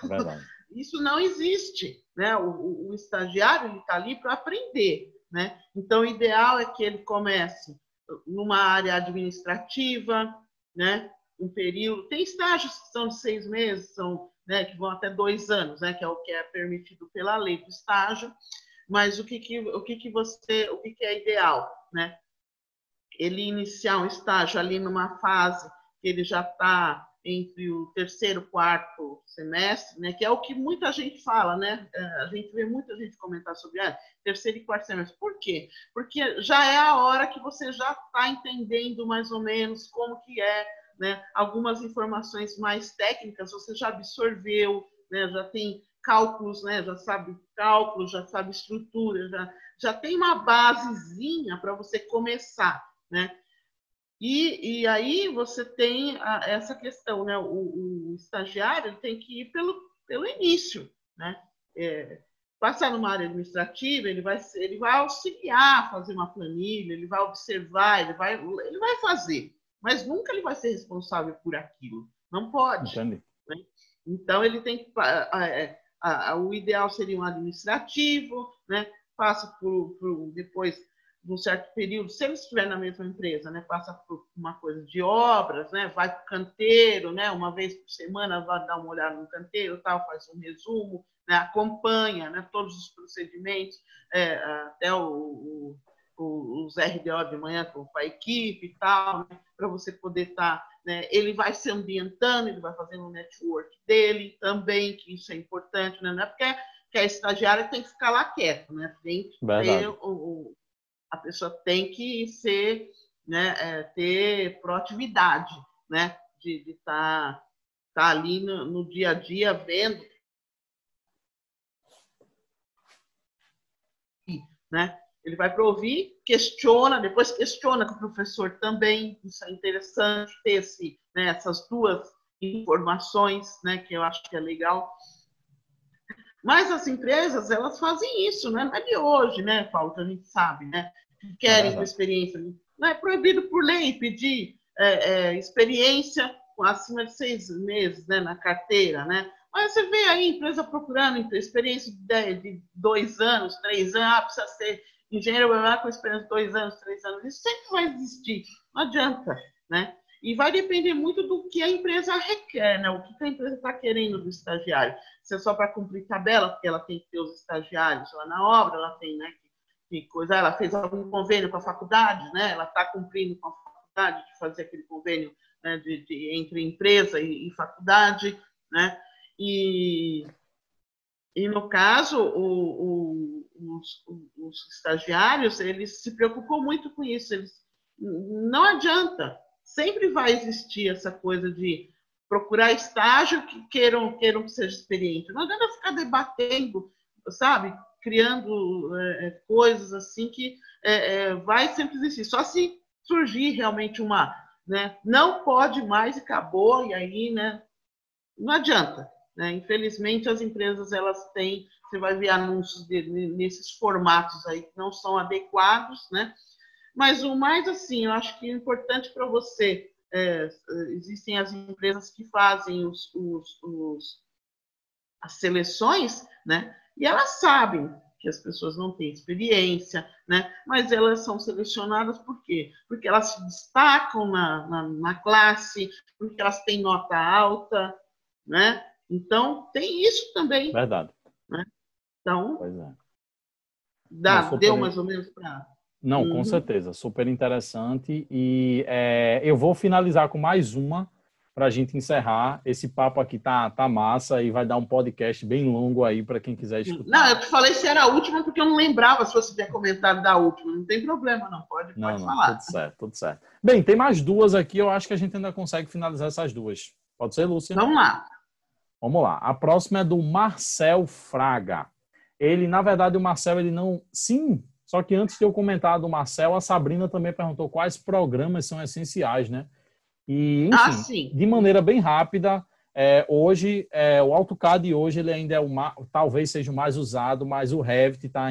Speaker 2: Verdade. *laughs* Isso não existe, né? O, o, o estagiário está ali para aprender, né? Então, o ideal é que ele comece numa área administrativa, né? Um período. Tem estágios que são de seis meses, são, né? Que vão até dois anos, né? Que é o que é permitido pela lei do estágio. Mas o que que o que que você, o que que é ideal, né? Ele iniciar um estágio ali numa fase que ele já está entre o terceiro quarto semestre, né, que é o que muita gente fala, né? É, a gente vê muita gente comentar sobre ah, terceiro e quarto semestre. Por quê? Porque já é a hora que você já está entendendo mais ou menos como que é, né? Algumas informações mais técnicas você já absorveu, né? Já tem cálculos, né? Já sabe cálculos, já sabe estrutura, já já tem uma basezinha para você começar, né? E, e aí você tem a, essa questão, né? O, o, estagiário tem que ir pelo, pelo início, né? É, passar numa área administrativa, ele vai, ele vai auxiliar fazer uma planilha, ele vai observar, ele vai, ele vai fazer, mas nunca ele vai ser responsável por aquilo. Não pode. Né? Então ele tem que. A, a, a, o ideal seria um administrativo, né? Passa por, por depois num certo período, se ele estiver na mesma empresa, né, passa por uma coisa de obras, né, vai para o canteiro, né, uma vez por semana vai dar uma olhada no canteiro, tal, faz um resumo, né, acompanha né, todos os procedimentos, é, até o, o, os RDO de manhã com a equipe e tal, né, para você poder estar. Tá, né, ele vai se ambientando, ele vai fazendo o network dele também, que isso é importante, né, não é porque que a estagiária tem que ficar lá quieto, né? Tem que ter o, a pessoa tem que ser, né, é, ter proatividade, né, de estar tá, tá ali no, no dia a dia vendo, né? Ele vai para ouvir, questiona, depois questiona com o professor também. Isso é interessante ter esse, né, essas duas informações, né, que eu acho que é legal. Mas as empresas, elas fazem isso, né? não é de hoje, né, Paulo, que a gente sabe, né? Que querem é com experiência. Não é proibido por lei pedir é, é, experiência acima de seis meses né, na carteira, né? Mas você vê aí empresa procurando experiência de, de dois anos, três anos, ah, precisa ser engenheiro com experiência de dois anos, três anos. Isso sempre vai existir, não adianta, né? E vai depender muito do que a empresa requer, né? O que a empresa está querendo do estagiário. Se é só para cumprir tabela, porque ela tem que ter os estagiários lá na obra, ela tem, né? Que coisa, ela fez algum convênio com a faculdade, né? Ela está cumprindo com a faculdade de fazer aquele convênio né? de, de, entre empresa e, e faculdade, né? E, e no caso, o, o, os, os, estagiários, eles se preocupam muito com isso. Eles, não adianta, sempre vai existir essa coisa de procurar estágio que queiram, queiram que seja experiente. Não adianta ficar debatendo, sabe? Criando é, é, coisas assim que é, é, vai sempre existir. Só se surgir realmente uma, né? Não pode mais e acabou, e aí, né? Não adianta. Né? Infelizmente, as empresas elas têm, você vai ver anúncios de, nesses formatos aí que não são adequados, né? Mas o mais assim, eu acho que é importante para você, é, existem as empresas que fazem os, os, os, as seleções, né? E elas sabem que as pessoas não têm experiência, né? Mas elas são selecionadas por quê? Porque elas se destacam na, na, na classe, porque elas têm nota alta, né? Então, tem isso também.
Speaker 1: Verdade.
Speaker 2: Né? Então, é. dá, deu mais ou menos para.
Speaker 1: Não, uhum. com certeza, super interessante. E é, eu vou finalizar com mais uma para a gente encerrar. Esse papo aqui tá, tá massa e vai dar um podcast bem longo aí para quem quiser escutar.
Speaker 2: Não, eu falei se era a última porque eu não lembrava se você tinha comentado da última. Não tem problema, não. Pode, não, pode não, falar.
Speaker 1: Tudo certo, tudo certo. Bem, tem mais duas aqui. Eu acho que a gente ainda consegue finalizar essas duas. Pode ser, Lúcia?
Speaker 2: Vamos lá.
Speaker 1: Vamos lá. A próxima é do Marcel Fraga. Ele, na verdade, o Marcel, ele não. Sim, só que antes de eu comentar do Marcel, a Sabrina também perguntou quais programas são essenciais, né? E, enfim, ah, de maneira bem rápida, é, hoje, é, o AutoCAD hoje ele ainda é o talvez seja o mais usado, mas o Revit está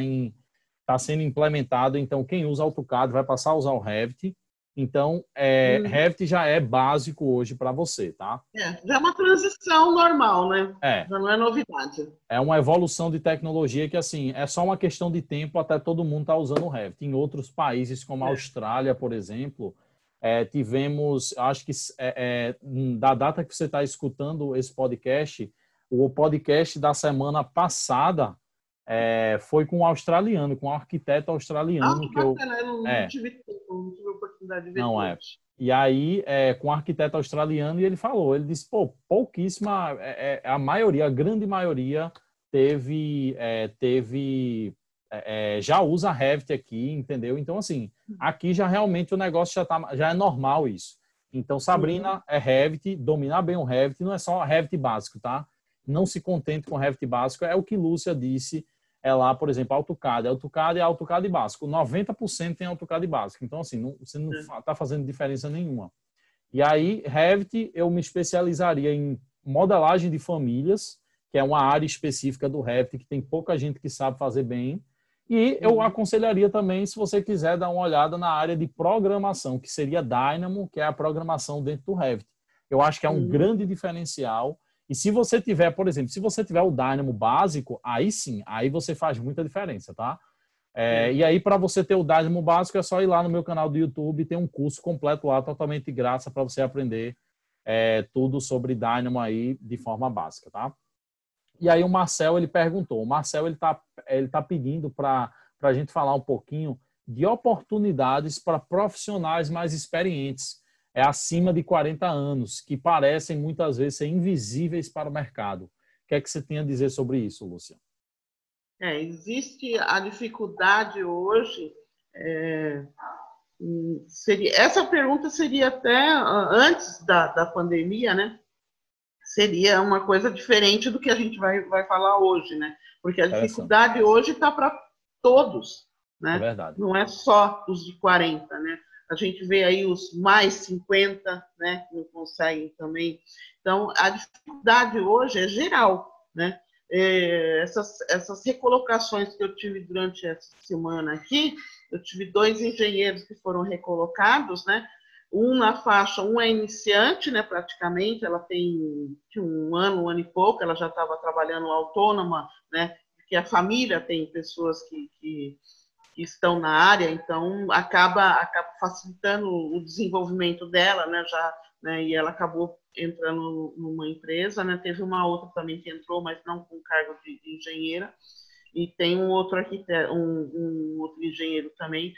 Speaker 1: tá sendo implementado, então quem usa AutoCAD vai passar a usar o Revit. Então, é, hum. Revit já é básico hoje para você, tá?
Speaker 2: É, já é uma transição normal, né? É. Já não é novidade.
Speaker 1: É uma evolução de tecnologia que, assim, é só uma questão de tempo até todo mundo estar tá usando o Revit. Em outros países, como a é. Austrália, por exemplo, é, tivemos, acho que é, é, da data que você está escutando esse podcast, o podcast da semana passada é, foi com um australiano, com um arquiteto australiano. Ah, que, eu,
Speaker 2: eu não, é, tive tempo, não tive oportunidade de ver.
Speaker 1: Não é. E aí, é, com um arquiteto australiano, e ele falou, ele disse, pô, pouquíssima, é, é a maioria, a grande maioria teve, é, teve é, já usa Revit aqui, entendeu? Então, assim, aqui já realmente o negócio já, tá, já é normal isso. Então, Sabrina uhum. é Revit, dominar bem o Revit, não é só Revit básico, tá? Não se contente com Revit básico, é o que Lúcia disse é lá, por exemplo, AutoCAD. AutoCAD é AutoCAD básico. 90% tem AutoCAD básico. Então, assim, não, você não está fazendo diferença nenhuma. E aí, Revit, eu me especializaria em modelagem de famílias, que é uma área específica do Revit que tem pouca gente que sabe fazer bem. E eu uhum. aconselharia também, se você quiser dar uma olhada na área de programação, que seria Dynamo, que é a programação dentro do Revit. Eu acho que é um uhum. grande diferencial e se você tiver, por exemplo, se você tiver o Dynamo básico, aí sim, aí você faz muita diferença, tá? É, e aí, para você ter o Dynamo básico, é só ir lá no meu canal do YouTube, tem um curso completo lá, totalmente de graça, para você aprender é, tudo sobre Dynamo aí de forma básica, tá? E aí o Marcel, ele perguntou, o Marcel, ele está ele tá pedindo para a gente falar um pouquinho de oportunidades para profissionais mais experientes é acima de 40 anos, que parecem muitas vezes ser invisíveis para o mercado. O que é que você tem a dizer sobre isso, Lúcia?
Speaker 2: É, existe a dificuldade hoje. É, seria, essa pergunta seria até antes da, da pandemia, né? Seria uma coisa diferente do que a gente vai, vai falar hoje, né? Porque a dificuldade hoje está para todos, né? É
Speaker 1: verdade.
Speaker 2: Não é só os de 40, né? A gente vê aí os mais 50, né, que não conseguem também. Então, a dificuldade hoje é geral, né? É, essas, essas recolocações que eu tive durante essa semana aqui, eu tive dois engenheiros que foram recolocados, né? Um na faixa, um é iniciante, né, praticamente, ela tem um ano, um ano e pouco, ela já estava trabalhando autônoma, né, porque a família tem pessoas que, que, que, estão na área, então acaba, acaba facilitando o desenvolvimento dela, né, já, né, e ela acabou entrando numa empresa, né, teve uma outra também que entrou, mas não com cargo de, de engenheira, e tem um outro arquiteto, um, um outro engenheiro também,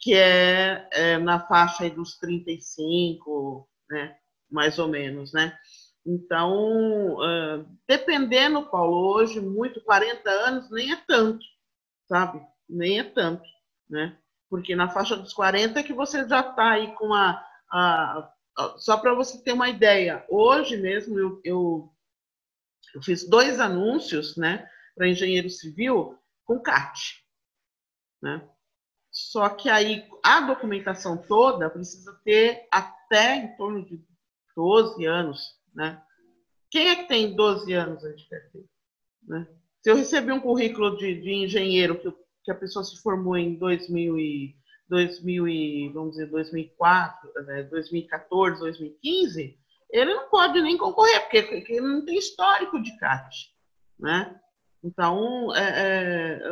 Speaker 2: que é, é na faixa dos 35, né, mais ou menos, né? Então, uh, dependendo, Paulo, hoje, muito, 40 anos nem é tanto, sabe? Nem é tanto, né? Porque na faixa dos 40 é que você já está aí com a. a, a só para você ter uma ideia, hoje mesmo eu, eu, eu fiz dois anúncios, né, para engenheiro civil com CAT, né? Só que aí a documentação toda precisa ter até em torno de 12 anos, né? Quem é que tem 12 anos antes de ter? Né? Se eu recebi um currículo de, de engenheiro que, que, a pessoa se formou em 2000 e, 2000 e, vamos dizer, 2004, né, 2014, 2015, ele não pode nem concorrer, porque, porque ele não tem histórico de CAT, né? Então, é, é,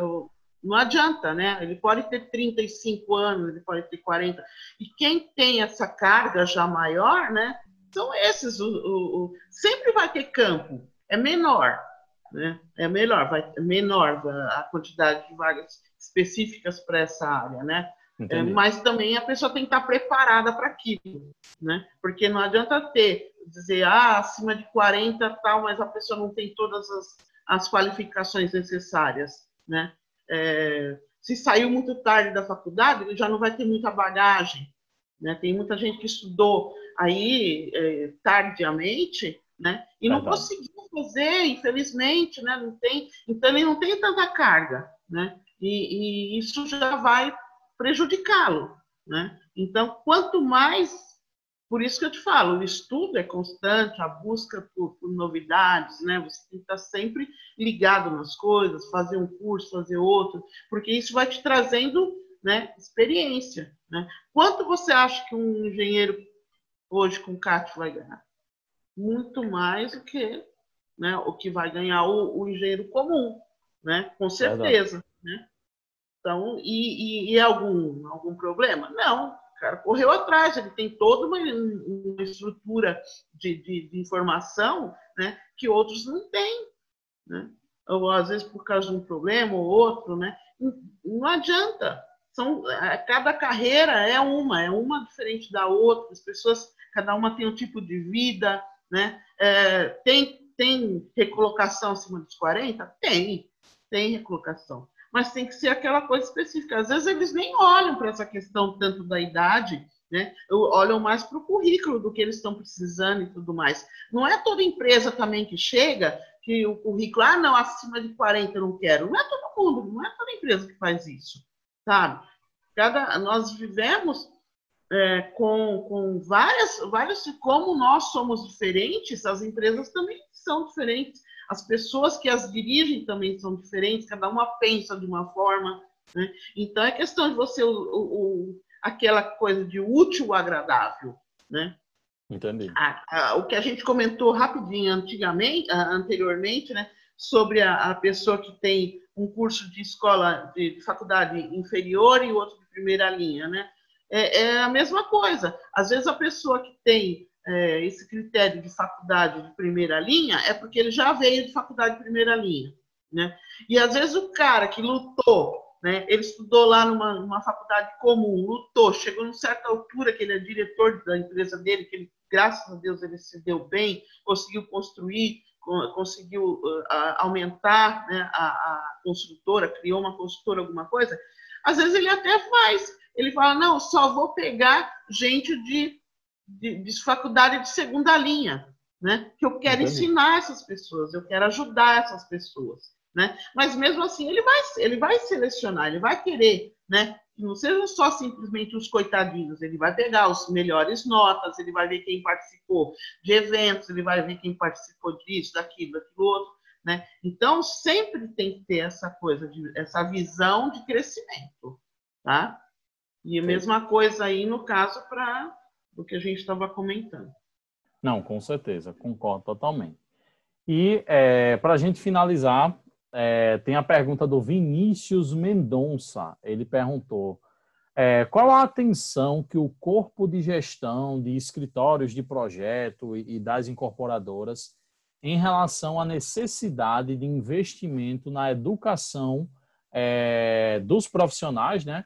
Speaker 2: não adianta, né? Ele pode ter 35 anos, ele pode ter 40. E quem tem essa carga já maior, né? São esses. O, o, o sempre vai ter campo. É menor, né? É melhor, vai menor a quantidade de vagas específicas para essa área, né? É, mas também a pessoa tem que estar preparada para aquilo, né? Porque não adianta ter, dizer, ah, acima de 40 tal, mas a pessoa não tem todas as, as qualificações necessárias, né? é, se saiu muito tarde da faculdade, já não vai ter muita bagagem. Né? Tem muita gente que estudou aí é, tardiamente né? e não conseguiu fazer, infelizmente, né? não tem, então ele não tem tanta carga. Né? E, e isso já vai prejudicá-lo. Né? Então, quanto mais por isso que eu te falo, o estudo é constante, a busca por, por, novidades, né? Você tem que estar sempre ligado nas coisas, fazer um curso, fazer outro, porque isso vai te trazendo, né, experiência, né? Quanto você acha que um engenheiro hoje com CAT vai ganhar? Muito mais do que, né, o que vai ganhar o, o engenheiro comum, né? Com certeza, né? Então, e, e, e algum algum problema? Não, cara correu atrás, ele tem toda uma, uma estrutura de, de, de, informação né, que outros não têm. Né? Ou às vezes por causa de um problema ou outro, né? Não adianta. São, cada carreira é uma, é uma diferente da outra, as pessoas, cada uma tem um tipo de vida, né? É, tem, tem recolocação acima dos 40? Tem, tem recolocação mas tem que ser aquela coisa específica. Às vezes eles nem olham para essa questão tanto da idade, né? Olham mais para o currículo do que eles estão precisando e tudo mais. Não é toda empresa também que chega que o currículo, ah, não, acima de 40 eu não quero. Não é todo mundo, não é toda empresa que faz isso, sabe? Cada, nós vivemos é, com, com várias, várias, como nós somos diferentes, as empresas também são diferentes as pessoas que as dirigem também são diferentes, cada uma pensa de uma forma. Né? Então, é questão de você, o, o, aquela coisa de útil agradável. Né?
Speaker 1: Entendi.
Speaker 2: A, a, o que a gente comentou rapidinho antigamente, anteriormente, né, sobre a, a, pessoa que tem um curso de escola, de, de faculdade inferior e outro de primeira linha, né? É, é, a mesma coisa. Às vezes a pessoa que tem é, esse critério de faculdade de primeira linha é porque ele já veio de faculdade de primeira linha. Né? E às vezes o cara que lutou, né, ele estudou lá numa, numa faculdade comum, lutou, chegou numa certa altura que ele é diretor da empresa dele, que ele, graças a Deus ele se deu bem, conseguiu construir, conseguiu uh, aumentar né, a, a construtora, criou uma construtora, alguma coisa. Às vezes ele até faz, ele fala, não, só vou pegar gente de de, de faculdade de segunda linha, né? Que eu quero Entendi. ensinar essas pessoas, eu quero ajudar essas pessoas, né? Mas mesmo assim ele vai, ele vai selecionar, ele vai querer, né? Que não sejam só simplesmente os coitadinhos, ele vai pegar os melhores notas, ele vai ver quem participou de eventos, ele vai ver quem participou disso, daquilo, daquilo outro, né? Então sempre tem que ter essa coisa de essa visão de crescimento, tá? E a mesma coisa aí no caso para do que a gente estava comentando.
Speaker 1: Não, com certeza, concordo totalmente. E é, para a gente finalizar, é, tem a pergunta do Vinícius Mendonça. Ele perguntou: é, qual a atenção que o corpo de gestão de escritórios de projeto e, e das incorporadoras em relação à necessidade de investimento na educação é, dos profissionais, né?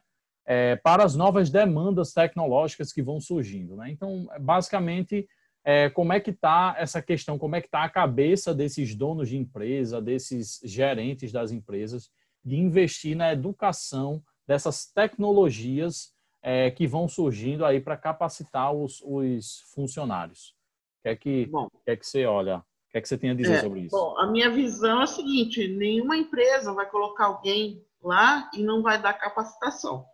Speaker 1: É, para as novas demandas tecnológicas que vão surgindo. Né? Então, basicamente, é, como é que está essa questão, como é que está a cabeça desses donos de empresa, desses gerentes das empresas, de investir na educação dessas tecnologias é, que vão surgindo aí para capacitar os, os, funcionários. O que é que, bom, que, é que você olha? O que é que você tem a dizer é, sobre isso?
Speaker 2: Bom, a minha visão é a seguinte: nenhuma empresa vai colocar alguém lá e não vai dar capacitação.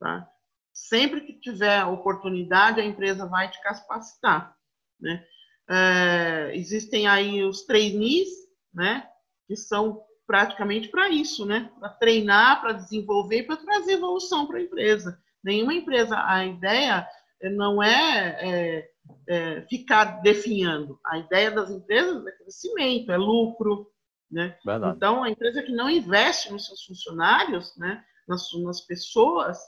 Speaker 2: Tá? Sempre que tiver oportunidade, a empresa vai te capacitar. Né? É, existem aí os trainees, né? que são praticamente para isso, né? para treinar, para desenvolver, para trazer evolução para a empresa. Nenhuma empresa, a ideia não é, é, é, ficar definhando. A ideia das empresas é crescimento, é lucro. Né? Então, a empresa que não investe nos seus funcionários, né? nas, nas pessoas,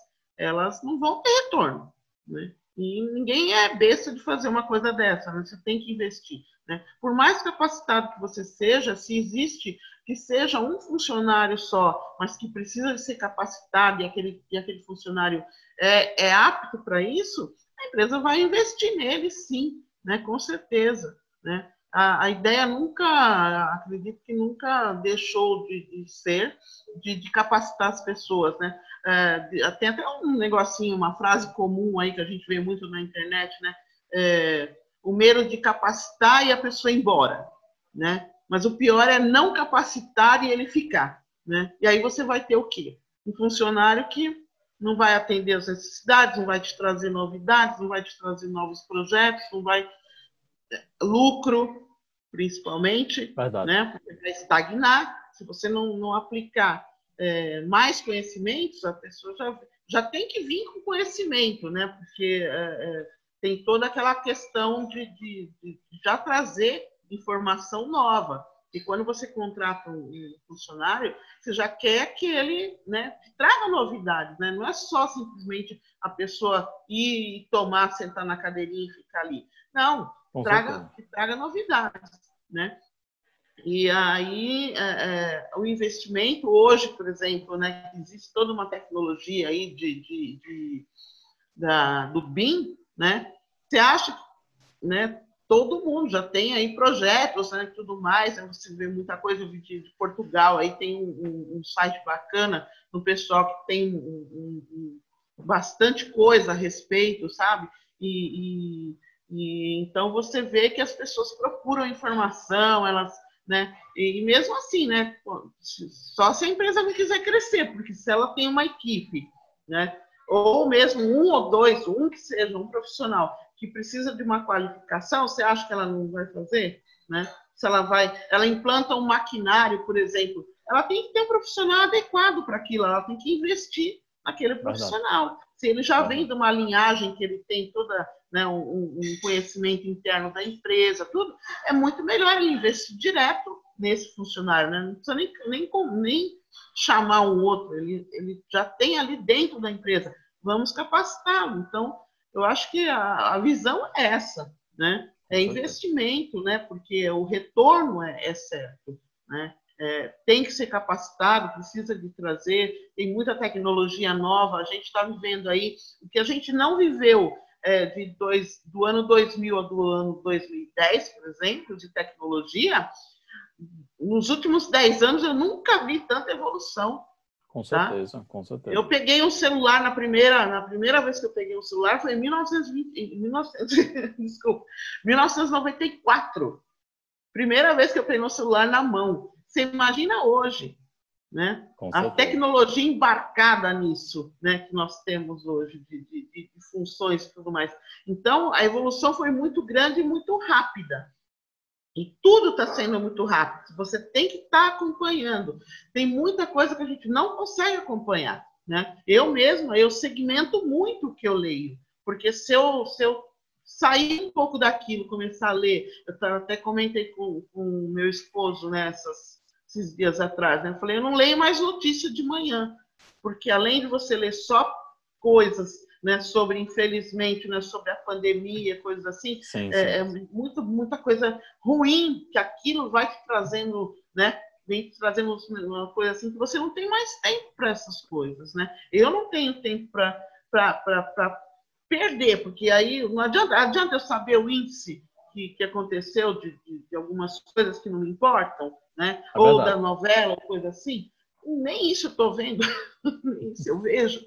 Speaker 2: elas não vão ter retorno. Né? E ninguém é besta de fazer uma coisa dessa, né? você tem que investir. Né? Por mais capacitado que você seja, se existe que seja um funcionário só, mas que precisa de ser capacitado e aquele, e aquele funcionário é, é apto para isso, a empresa vai investir nele sim, né? com certeza. Né? A, a ideia nunca, acredito que nunca deixou de, de ser, de, de, capacitar as pessoas. Né? É, tem até um negocinho, uma frase comum aí que a gente vê muito na internet, né? É, o medo de capacitar e a pessoa ir embora, né? Mas o pior é não capacitar e ele ficar, né? E aí você vai ter o quê? Um funcionário que não vai atender as necessidades, não vai te trazer novidades, não vai te trazer novos projetos, não vai é, lucro, principalmente, Verdade. né? Porque vai estagnar. Se você não, não aplicar é, mais conhecimentos, a pessoa já, já tem que vir com conhecimento, né? Porque é, é, tem toda aquela questão de, de, de, já trazer informação nova. E quando você contrata um funcionário, você já quer que ele né, traga novidades, né? Não é só simplesmente a pessoa ir tomar, sentar na cadeirinha e ficar ali. Não, traga, traga novidades, né? E aí, é, é, o investimento hoje, por exemplo, né, existe toda uma tecnologia aí de, de, de da, do BIM, né? Você acha que né, todo mundo já tem aí projetos, né, tudo mais, né, você vê muita coisa de, de Portugal, aí tem um, um, site bacana no pessoal que tem um, bastante coisa a respeito, sabe? E, e, e, então você vê que as pessoas procuram informação, elas né? E mesmo assim, né? Só se a empresa não quiser crescer, porque se ela tem uma equipe, né? Ou mesmo um ou dois, um que seja um profissional que precisa de uma qualificação, você acha que ela não vai fazer, né? Se ela vai, ela implanta um maquinário, por exemplo, ela tem que ter um profissional adequado para aquilo, ela tem que investir naquele profissional. Verdade. Se ele já vem de uma linhagem que ele tem toda né, um, um, conhecimento interno da empresa, tudo, é muito melhor ele investir direto nesse funcionário, né? não precisa nem, nem, nem chamar um outro, ele, ele já tem ali dentro da empresa, vamos capacitá-lo. Então, eu acho que a, a visão é essa, né? É investimento, né? Porque o retorno é, é certo, né? É, tem que ser capacitado, precisa de trazer, tem muita tecnologia nova, a gente está vivendo aí o que a gente não viveu é, de dois, do ano 2000 ao do ano 2010, por exemplo, de tecnologia, nos últimos 10 anos eu nunca vi tanta evolução.
Speaker 1: Com tá? certeza, tá? com certeza.
Speaker 2: Eu peguei um celular na primeira, na primeira vez que eu peguei um celular foi em 1920, 1900, *laughs* desculpa, 1994. Primeira vez que eu peguei um celular na mão. Você imagina hoje, né? a tecnologia embarcada nisso, né, que nós temos hoje de, de, de, funções e tudo mais. Então, a evolução foi muito grande e muito rápida. E tudo está sendo muito rápido. Você tem que estar tá acompanhando. Tem muita coisa que a gente não consegue acompanhar, né? Eu mesma, eu segmento muito o que eu leio, porque se eu, se eu sair um pouco daquilo, começar a ler. Eu até comentei com o meu esposo nessas né, esses dias atrás, né? Eu falei, eu não leio mais notícia de manhã, porque além de você ler só coisas né, sobre, infelizmente, né, sobre a pandemia, coisas assim, sim, sim. É, é, muito, muita coisa ruim que aquilo vai te trazendo, né, vem te trazendo uma coisa assim que você não tem mais tempo para essas coisas, né? Eu não tenho tempo para perder, porque aí não adianta, adianta eu saber o índice que, que aconteceu de, de, de, algumas coisas que não me importam, né? É ou da novela, ou coisa assim. Nem isso eu estou vendo, *laughs* nem isso eu vejo.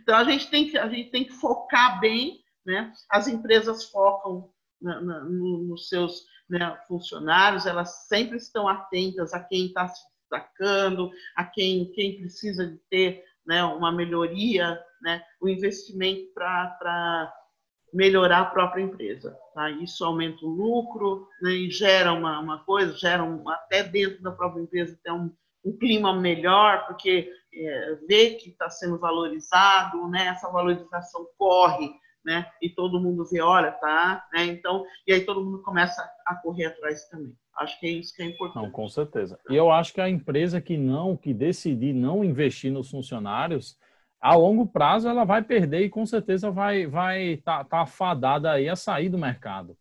Speaker 2: Então a gente tem que a gente tem que focar bem, né? As empresas focam na, na, no, nos seus né, funcionários, elas sempre estão atentas a quem está se destacando, a quem quem precisa de ter né, uma melhoria, né, o investimento para melhorar a própria empresa. Tá? Isso aumenta o lucro né, e gera uma, uma coisa, gera um, até dentro da própria empresa até um, um clima melhor, porque é, vê que está sendo valorizado, né, essa valorização corre, né, e todo mundo vê, olha, tá, né, então, e aí todo mundo começa a correr atrás também. Acho que é isso que é importante.
Speaker 1: Não, com certeza. E eu acho que a empresa que não, que decidir não investir nos funcionários, a longo prazo ela vai perder e com certeza vai vai tá, tá afadada aí a sair do mercado.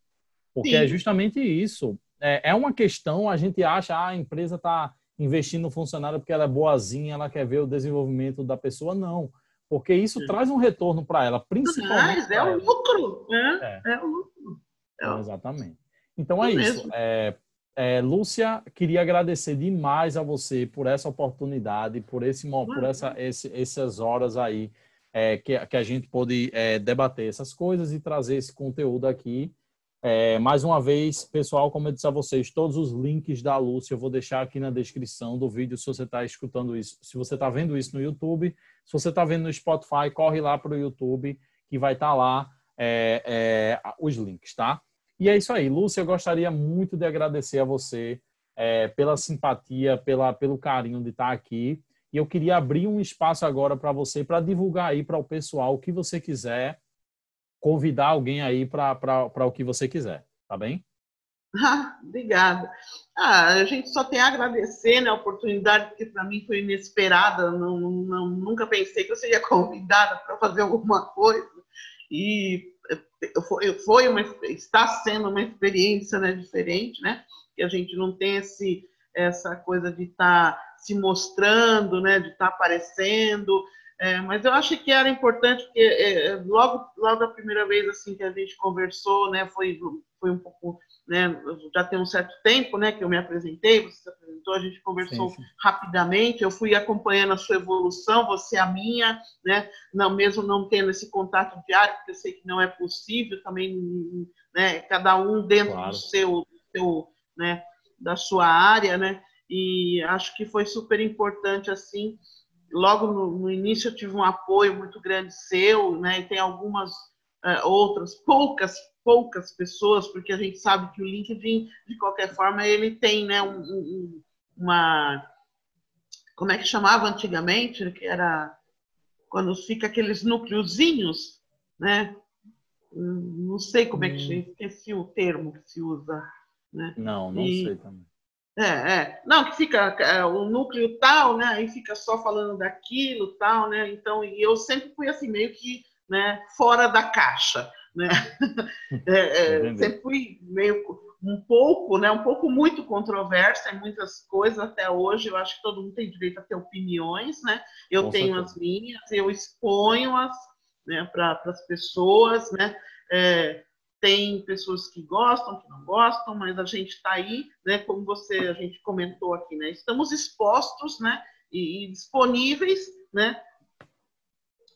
Speaker 1: Porque é Sim. é justamente isso. É, é uma questão, a gente acha, ah, a empresa está investindo no funcionário porque ela é boazinha, ela quer ver o desenvolvimento da pessoa. Não. Porque isso Sim. traz um retorno para ela, principalmente. Mas
Speaker 2: é o lucro, né? É, é o lucro.
Speaker 1: É. Exatamente. Então é, é isso. É, é, Lúcia, queria agradecer demais a você por essa oportunidade, por esse por essa, esse, essas horas aí é, que, que, a gente pôde é, debater essas coisas e trazer esse conteúdo aqui. É, mais uma vez, pessoal, como eu disse a vocês, todos os links da Lúcia eu vou deixar aqui na descrição do vídeo se você está escutando isso. Se você está vendo isso no YouTube, se você está vendo no Spotify, corre lá para o YouTube que vai estar tá lá é, é, os links, tá? E é isso aí, Lúcia, eu gostaria muito de agradecer a você é, pela simpatia, pela, pelo carinho de estar aqui. E eu queria abrir um espaço agora para você, para divulgar aí para o pessoal o que você quiser, convidar alguém aí para o que você quiser, tá bem?
Speaker 2: Ah, *laughs* obrigada. Ah, a gente só tem a agradecer né, a oportunidade, porque para mim foi inesperada. Não, não, nunca pensei que eu seria *laughs* convidada para fazer alguma coisa. E foi, foi uma, está sendo uma experiência né, diferente, né? Que a gente não tem esse, essa coisa de estar tá se mostrando, né? De estar tá aparecendo. É, mas eu acho que era importante porque é, logo, logo a primeira vez assim que a gente conversou, né? Foi, foi um pouco né, já tem um certo tempo, né, que eu me apresentei, você se apresentou, a gente conversou sim, sim. rapidamente, eu fui acompanhando a sua evolução, você a minha, né, não mesmo não tendo esse contato diário, porque eu sei que não é possível também, né, cada um dentro claro. do seu, seu, né, da sua área, né, e acho que foi super importante assim. Logo no, no início eu tive um apoio muito grande seu, né, e tem algumas uh, outras poucas poucas pessoas, porque a gente sabe que o LinkedIn, de qualquer forma, ele tem né, um, um, uma. Como é que chamava antigamente? Que era quando fica aqueles núcleozinhos, né? Não sei como é que hum. esqueci o termo que se usa. Né?
Speaker 1: Não, não e, sei também.
Speaker 2: É, é. Não, que fica é, o núcleo tal, né? Aí fica só falando daquilo, tal, né? Então, e eu sempre fui assim, meio que né, fora da caixa né? *laughs* É, é, sempre fui meio um pouco, né? Um pouco muito controversa em muitas coisas até hoje. Eu acho que todo mundo tem direito a ter opiniões, né? Eu Com tenho certeza. as minhas, eu exponho-as né, para as pessoas, né? É, tem pessoas que gostam, que não gostam, mas a gente está aí, né? Como você, a gente comentou aqui, né? Estamos expostos, né? E, e disponíveis, né?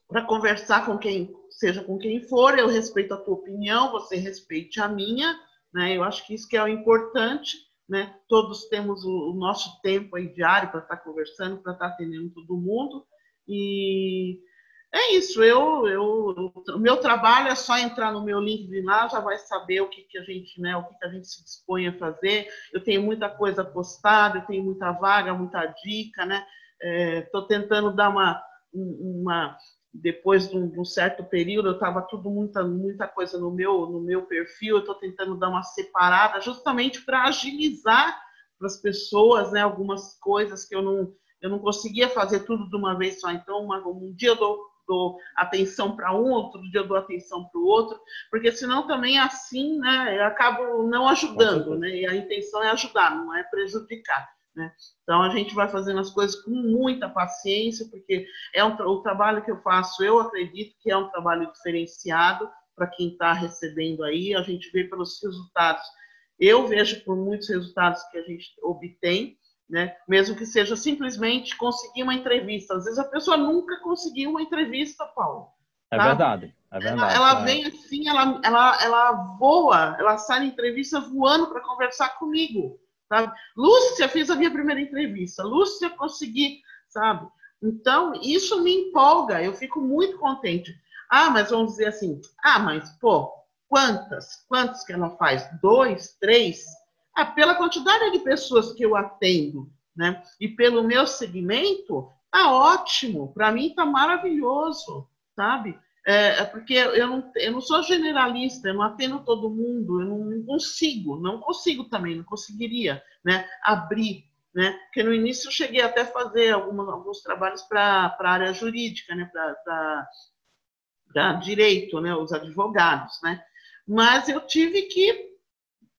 Speaker 2: Para conversar com quem seja com quem for, eu respeito a tua opinião, você respeite a minha, né? Eu acho que isso que é o importante, né? Todos temos o, o nosso tempo aí diário para estar tá conversando, para estar tá atendendo todo mundo e é isso. Eu, eu, o meu trabalho é só entrar no meu LinkedIn lá, já vai saber o que, que a gente, né? O que, que a gente se dispõe a fazer. Eu tenho muita coisa postada, eu tenho muita vaga, muita dica, né? Estou é, tentando dar uma uma depois de um, de um, certo período, eu estava tudo muita muita coisa no meu no meu perfil. Eu estou tentando dar uma separada, justamente para agilizar para as pessoas, né? Algumas coisas que eu não eu não conseguia fazer tudo de uma vez só. Então, uma, um dia eu dou, dou atenção para um, outro dia eu dou atenção para o outro, porque senão também assim, né? Eu acabo não ajudando, né? E a intenção é ajudar, não é prejudicar. Né? Então a gente vai fazendo as coisas com muita paciência, porque é um, o trabalho que eu faço, eu acredito que é um trabalho diferenciado para quem está recebendo aí. A gente vê pelos resultados. Eu vejo por muitos resultados que a gente obtém, né? Mesmo que seja simplesmente conseguir uma entrevista. Às vezes a pessoa nunca conseguiu uma entrevista, Paulo.
Speaker 1: É verdade, é verdade.
Speaker 2: Ela, ela é. vem assim, ela, ela, ela voa, ela sai na entrevista voando para conversar comigo. Sabe? Lúcia, fiz a minha primeira entrevista. Lúcia, consegui, sabe? Então, isso me empolga, eu fico muito contente. Ah, mas vamos dizer assim, ah, mas, pô, quantas? Quantas que ela faz? Dois, três? Ah, pela quantidade de pessoas que eu atendo, né? E pelo meu segmento, tá ótimo. Para mim, tá maravilhoso, sabe? É, é, porque eu não, eu não sou generalista, eu não atendo todo mundo, eu não consigo, não consigo também, não conseguiria né, abrir. Né? Porque no início eu cheguei até a fazer algumas, alguns trabalhos para a área jurídica, né, para direito, né, os advogados. Né? Mas eu tive que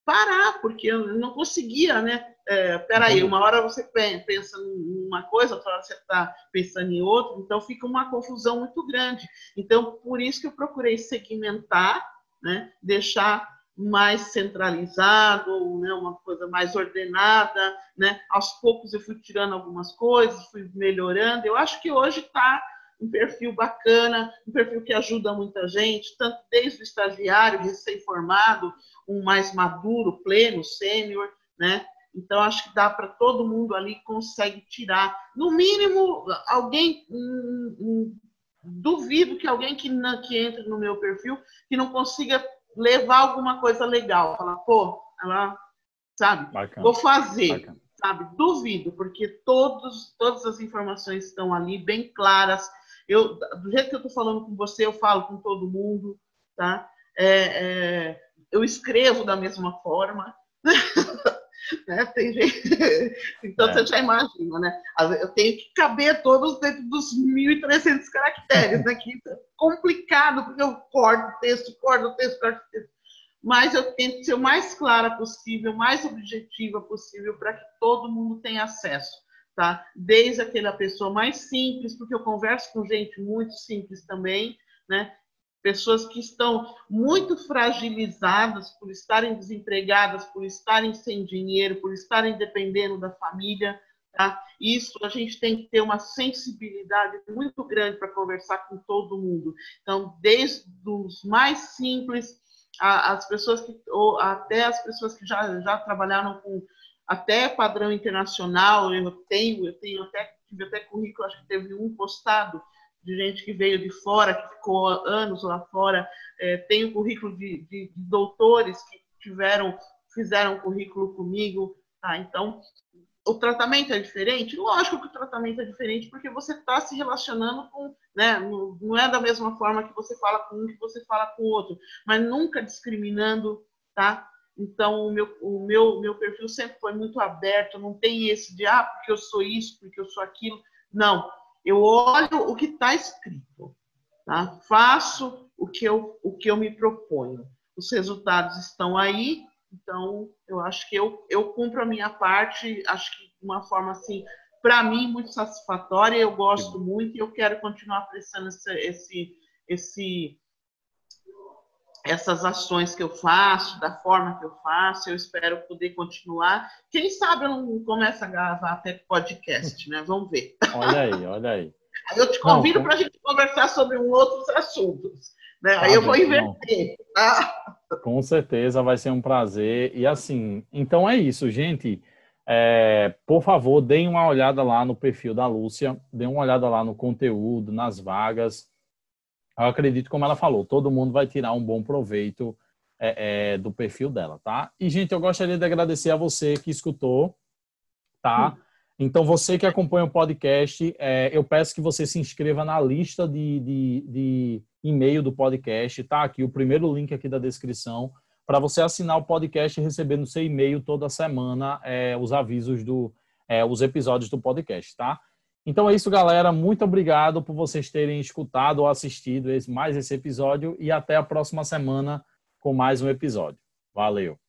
Speaker 2: parar, porque eu não conseguia, né? É, peraí, uhum. uma hora você pensa numa coisa, outra hora você está pensando em outra, então fica uma confusão muito grande. Então, por isso que eu procurei segmentar, né? deixar mais centralizado, né? uma coisa mais ordenada, né? Aos poucos eu fui tirando algumas coisas, fui melhorando. Eu acho que hoje está um perfil bacana, um perfil que ajuda muita gente, tanto desde o estagiário, recém-formado, um mais maduro, pleno, sênior, né? Então, acho que dá para todo mundo ali consegue tirar. No mínimo, alguém. Hum, hum, duvido que alguém que, não, que entre no meu perfil que não consiga levar alguma coisa legal. Falar, pô, ela, sabe, Bacana. vou fazer. Bacana. Sabe, duvido, porque todos, todas as informações estão ali bem claras, eu, do jeito que eu estou falando com você, eu falo com todo mundo, tá? É, é, eu escrevo da mesma forma. *laughs* né? Tem gente... *laughs* Então é. você já imagina, né? Eu tenho que caber todos dentro dos 1.300 caracteres, né? Que é complicado, porque eu corto o texto, corto o texto, corto o texto. Mas eu tento ser o mais clara possível, mais objetiva possível, para que todo mundo tenha acesso tá? Desde aquela pessoa mais simples, porque eu converso com gente muito simples também, né? Pessoas que estão muito fragilizadas por estarem desempregadas, por estarem sem dinheiro, por estarem dependendo da família, tá? Isso a gente tem que ter uma sensibilidade muito grande para conversar com todo mundo. Então, desde os mais simples, as pessoas que, ou até as pessoas que já, já trabalharam com até padrão internacional, eu tenho, eu tenho até, tive até currículo, acho que teve um postado de gente que veio de fora, que ficou anos lá fora, é, tenho currículo de, de, de, doutores que tiveram, fizeram currículo comigo, tá? Então, o tratamento é diferente? Lógico que o tratamento é diferente, porque você está se relacionando com, né, não é da mesma forma que você fala com um que você fala com o outro, mas nunca discriminando, tá? Então, o meu, o meu, meu perfil sempre foi muito aberto, não tem esse de, ah, porque eu sou isso, porque eu sou aquilo. Não, eu olho o que está escrito, tá? faço o que, eu, o que eu me proponho. Os resultados estão aí, então eu acho que eu, eu cumpro a minha parte, acho que de uma forma assim, para mim, muito satisfatória, eu gosto muito e eu quero continuar prestando esse, esse, esse essas ações que eu faço, da forma que eu faço, eu espero poder continuar. Quem sabe eu não começo a gravar até podcast, né? Vamos ver.
Speaker 1: Olha aí, olha aí.
Speaker 2: Eu te convido para a gente conversar sobre um outros assuntos. Né? Aí eu vou inverter. Tá?
Speaker 1: Com certeza vai ser um prazer. E assim, então é isso, gente. É, por favor, deem uma olhada lá no perfil da Lúcia, deem uma olhada lá no conteúdo, nas vagas eu acredito, como ela falou, todo mundo vai tirar um bom proveito é, é, do perfil dela, tá? E, gente, eu gostaria de agradecer a você que escutou, tá? Então, você que acompanha o podcast, é, eu peço que você se inscreva na lista de, de, de e-mail do podcast. Tá aqui o primeiro link aqui da descrição para você assinar o podcast e receber no seu e-mail toda semana é, os avisos do é, os episódios do podcast, tá? Então é isso, galera. Muito obrigado por vocês terem escutado ou assistido mais esse episódio e até a próxima semana com mais um episódio. Valeu!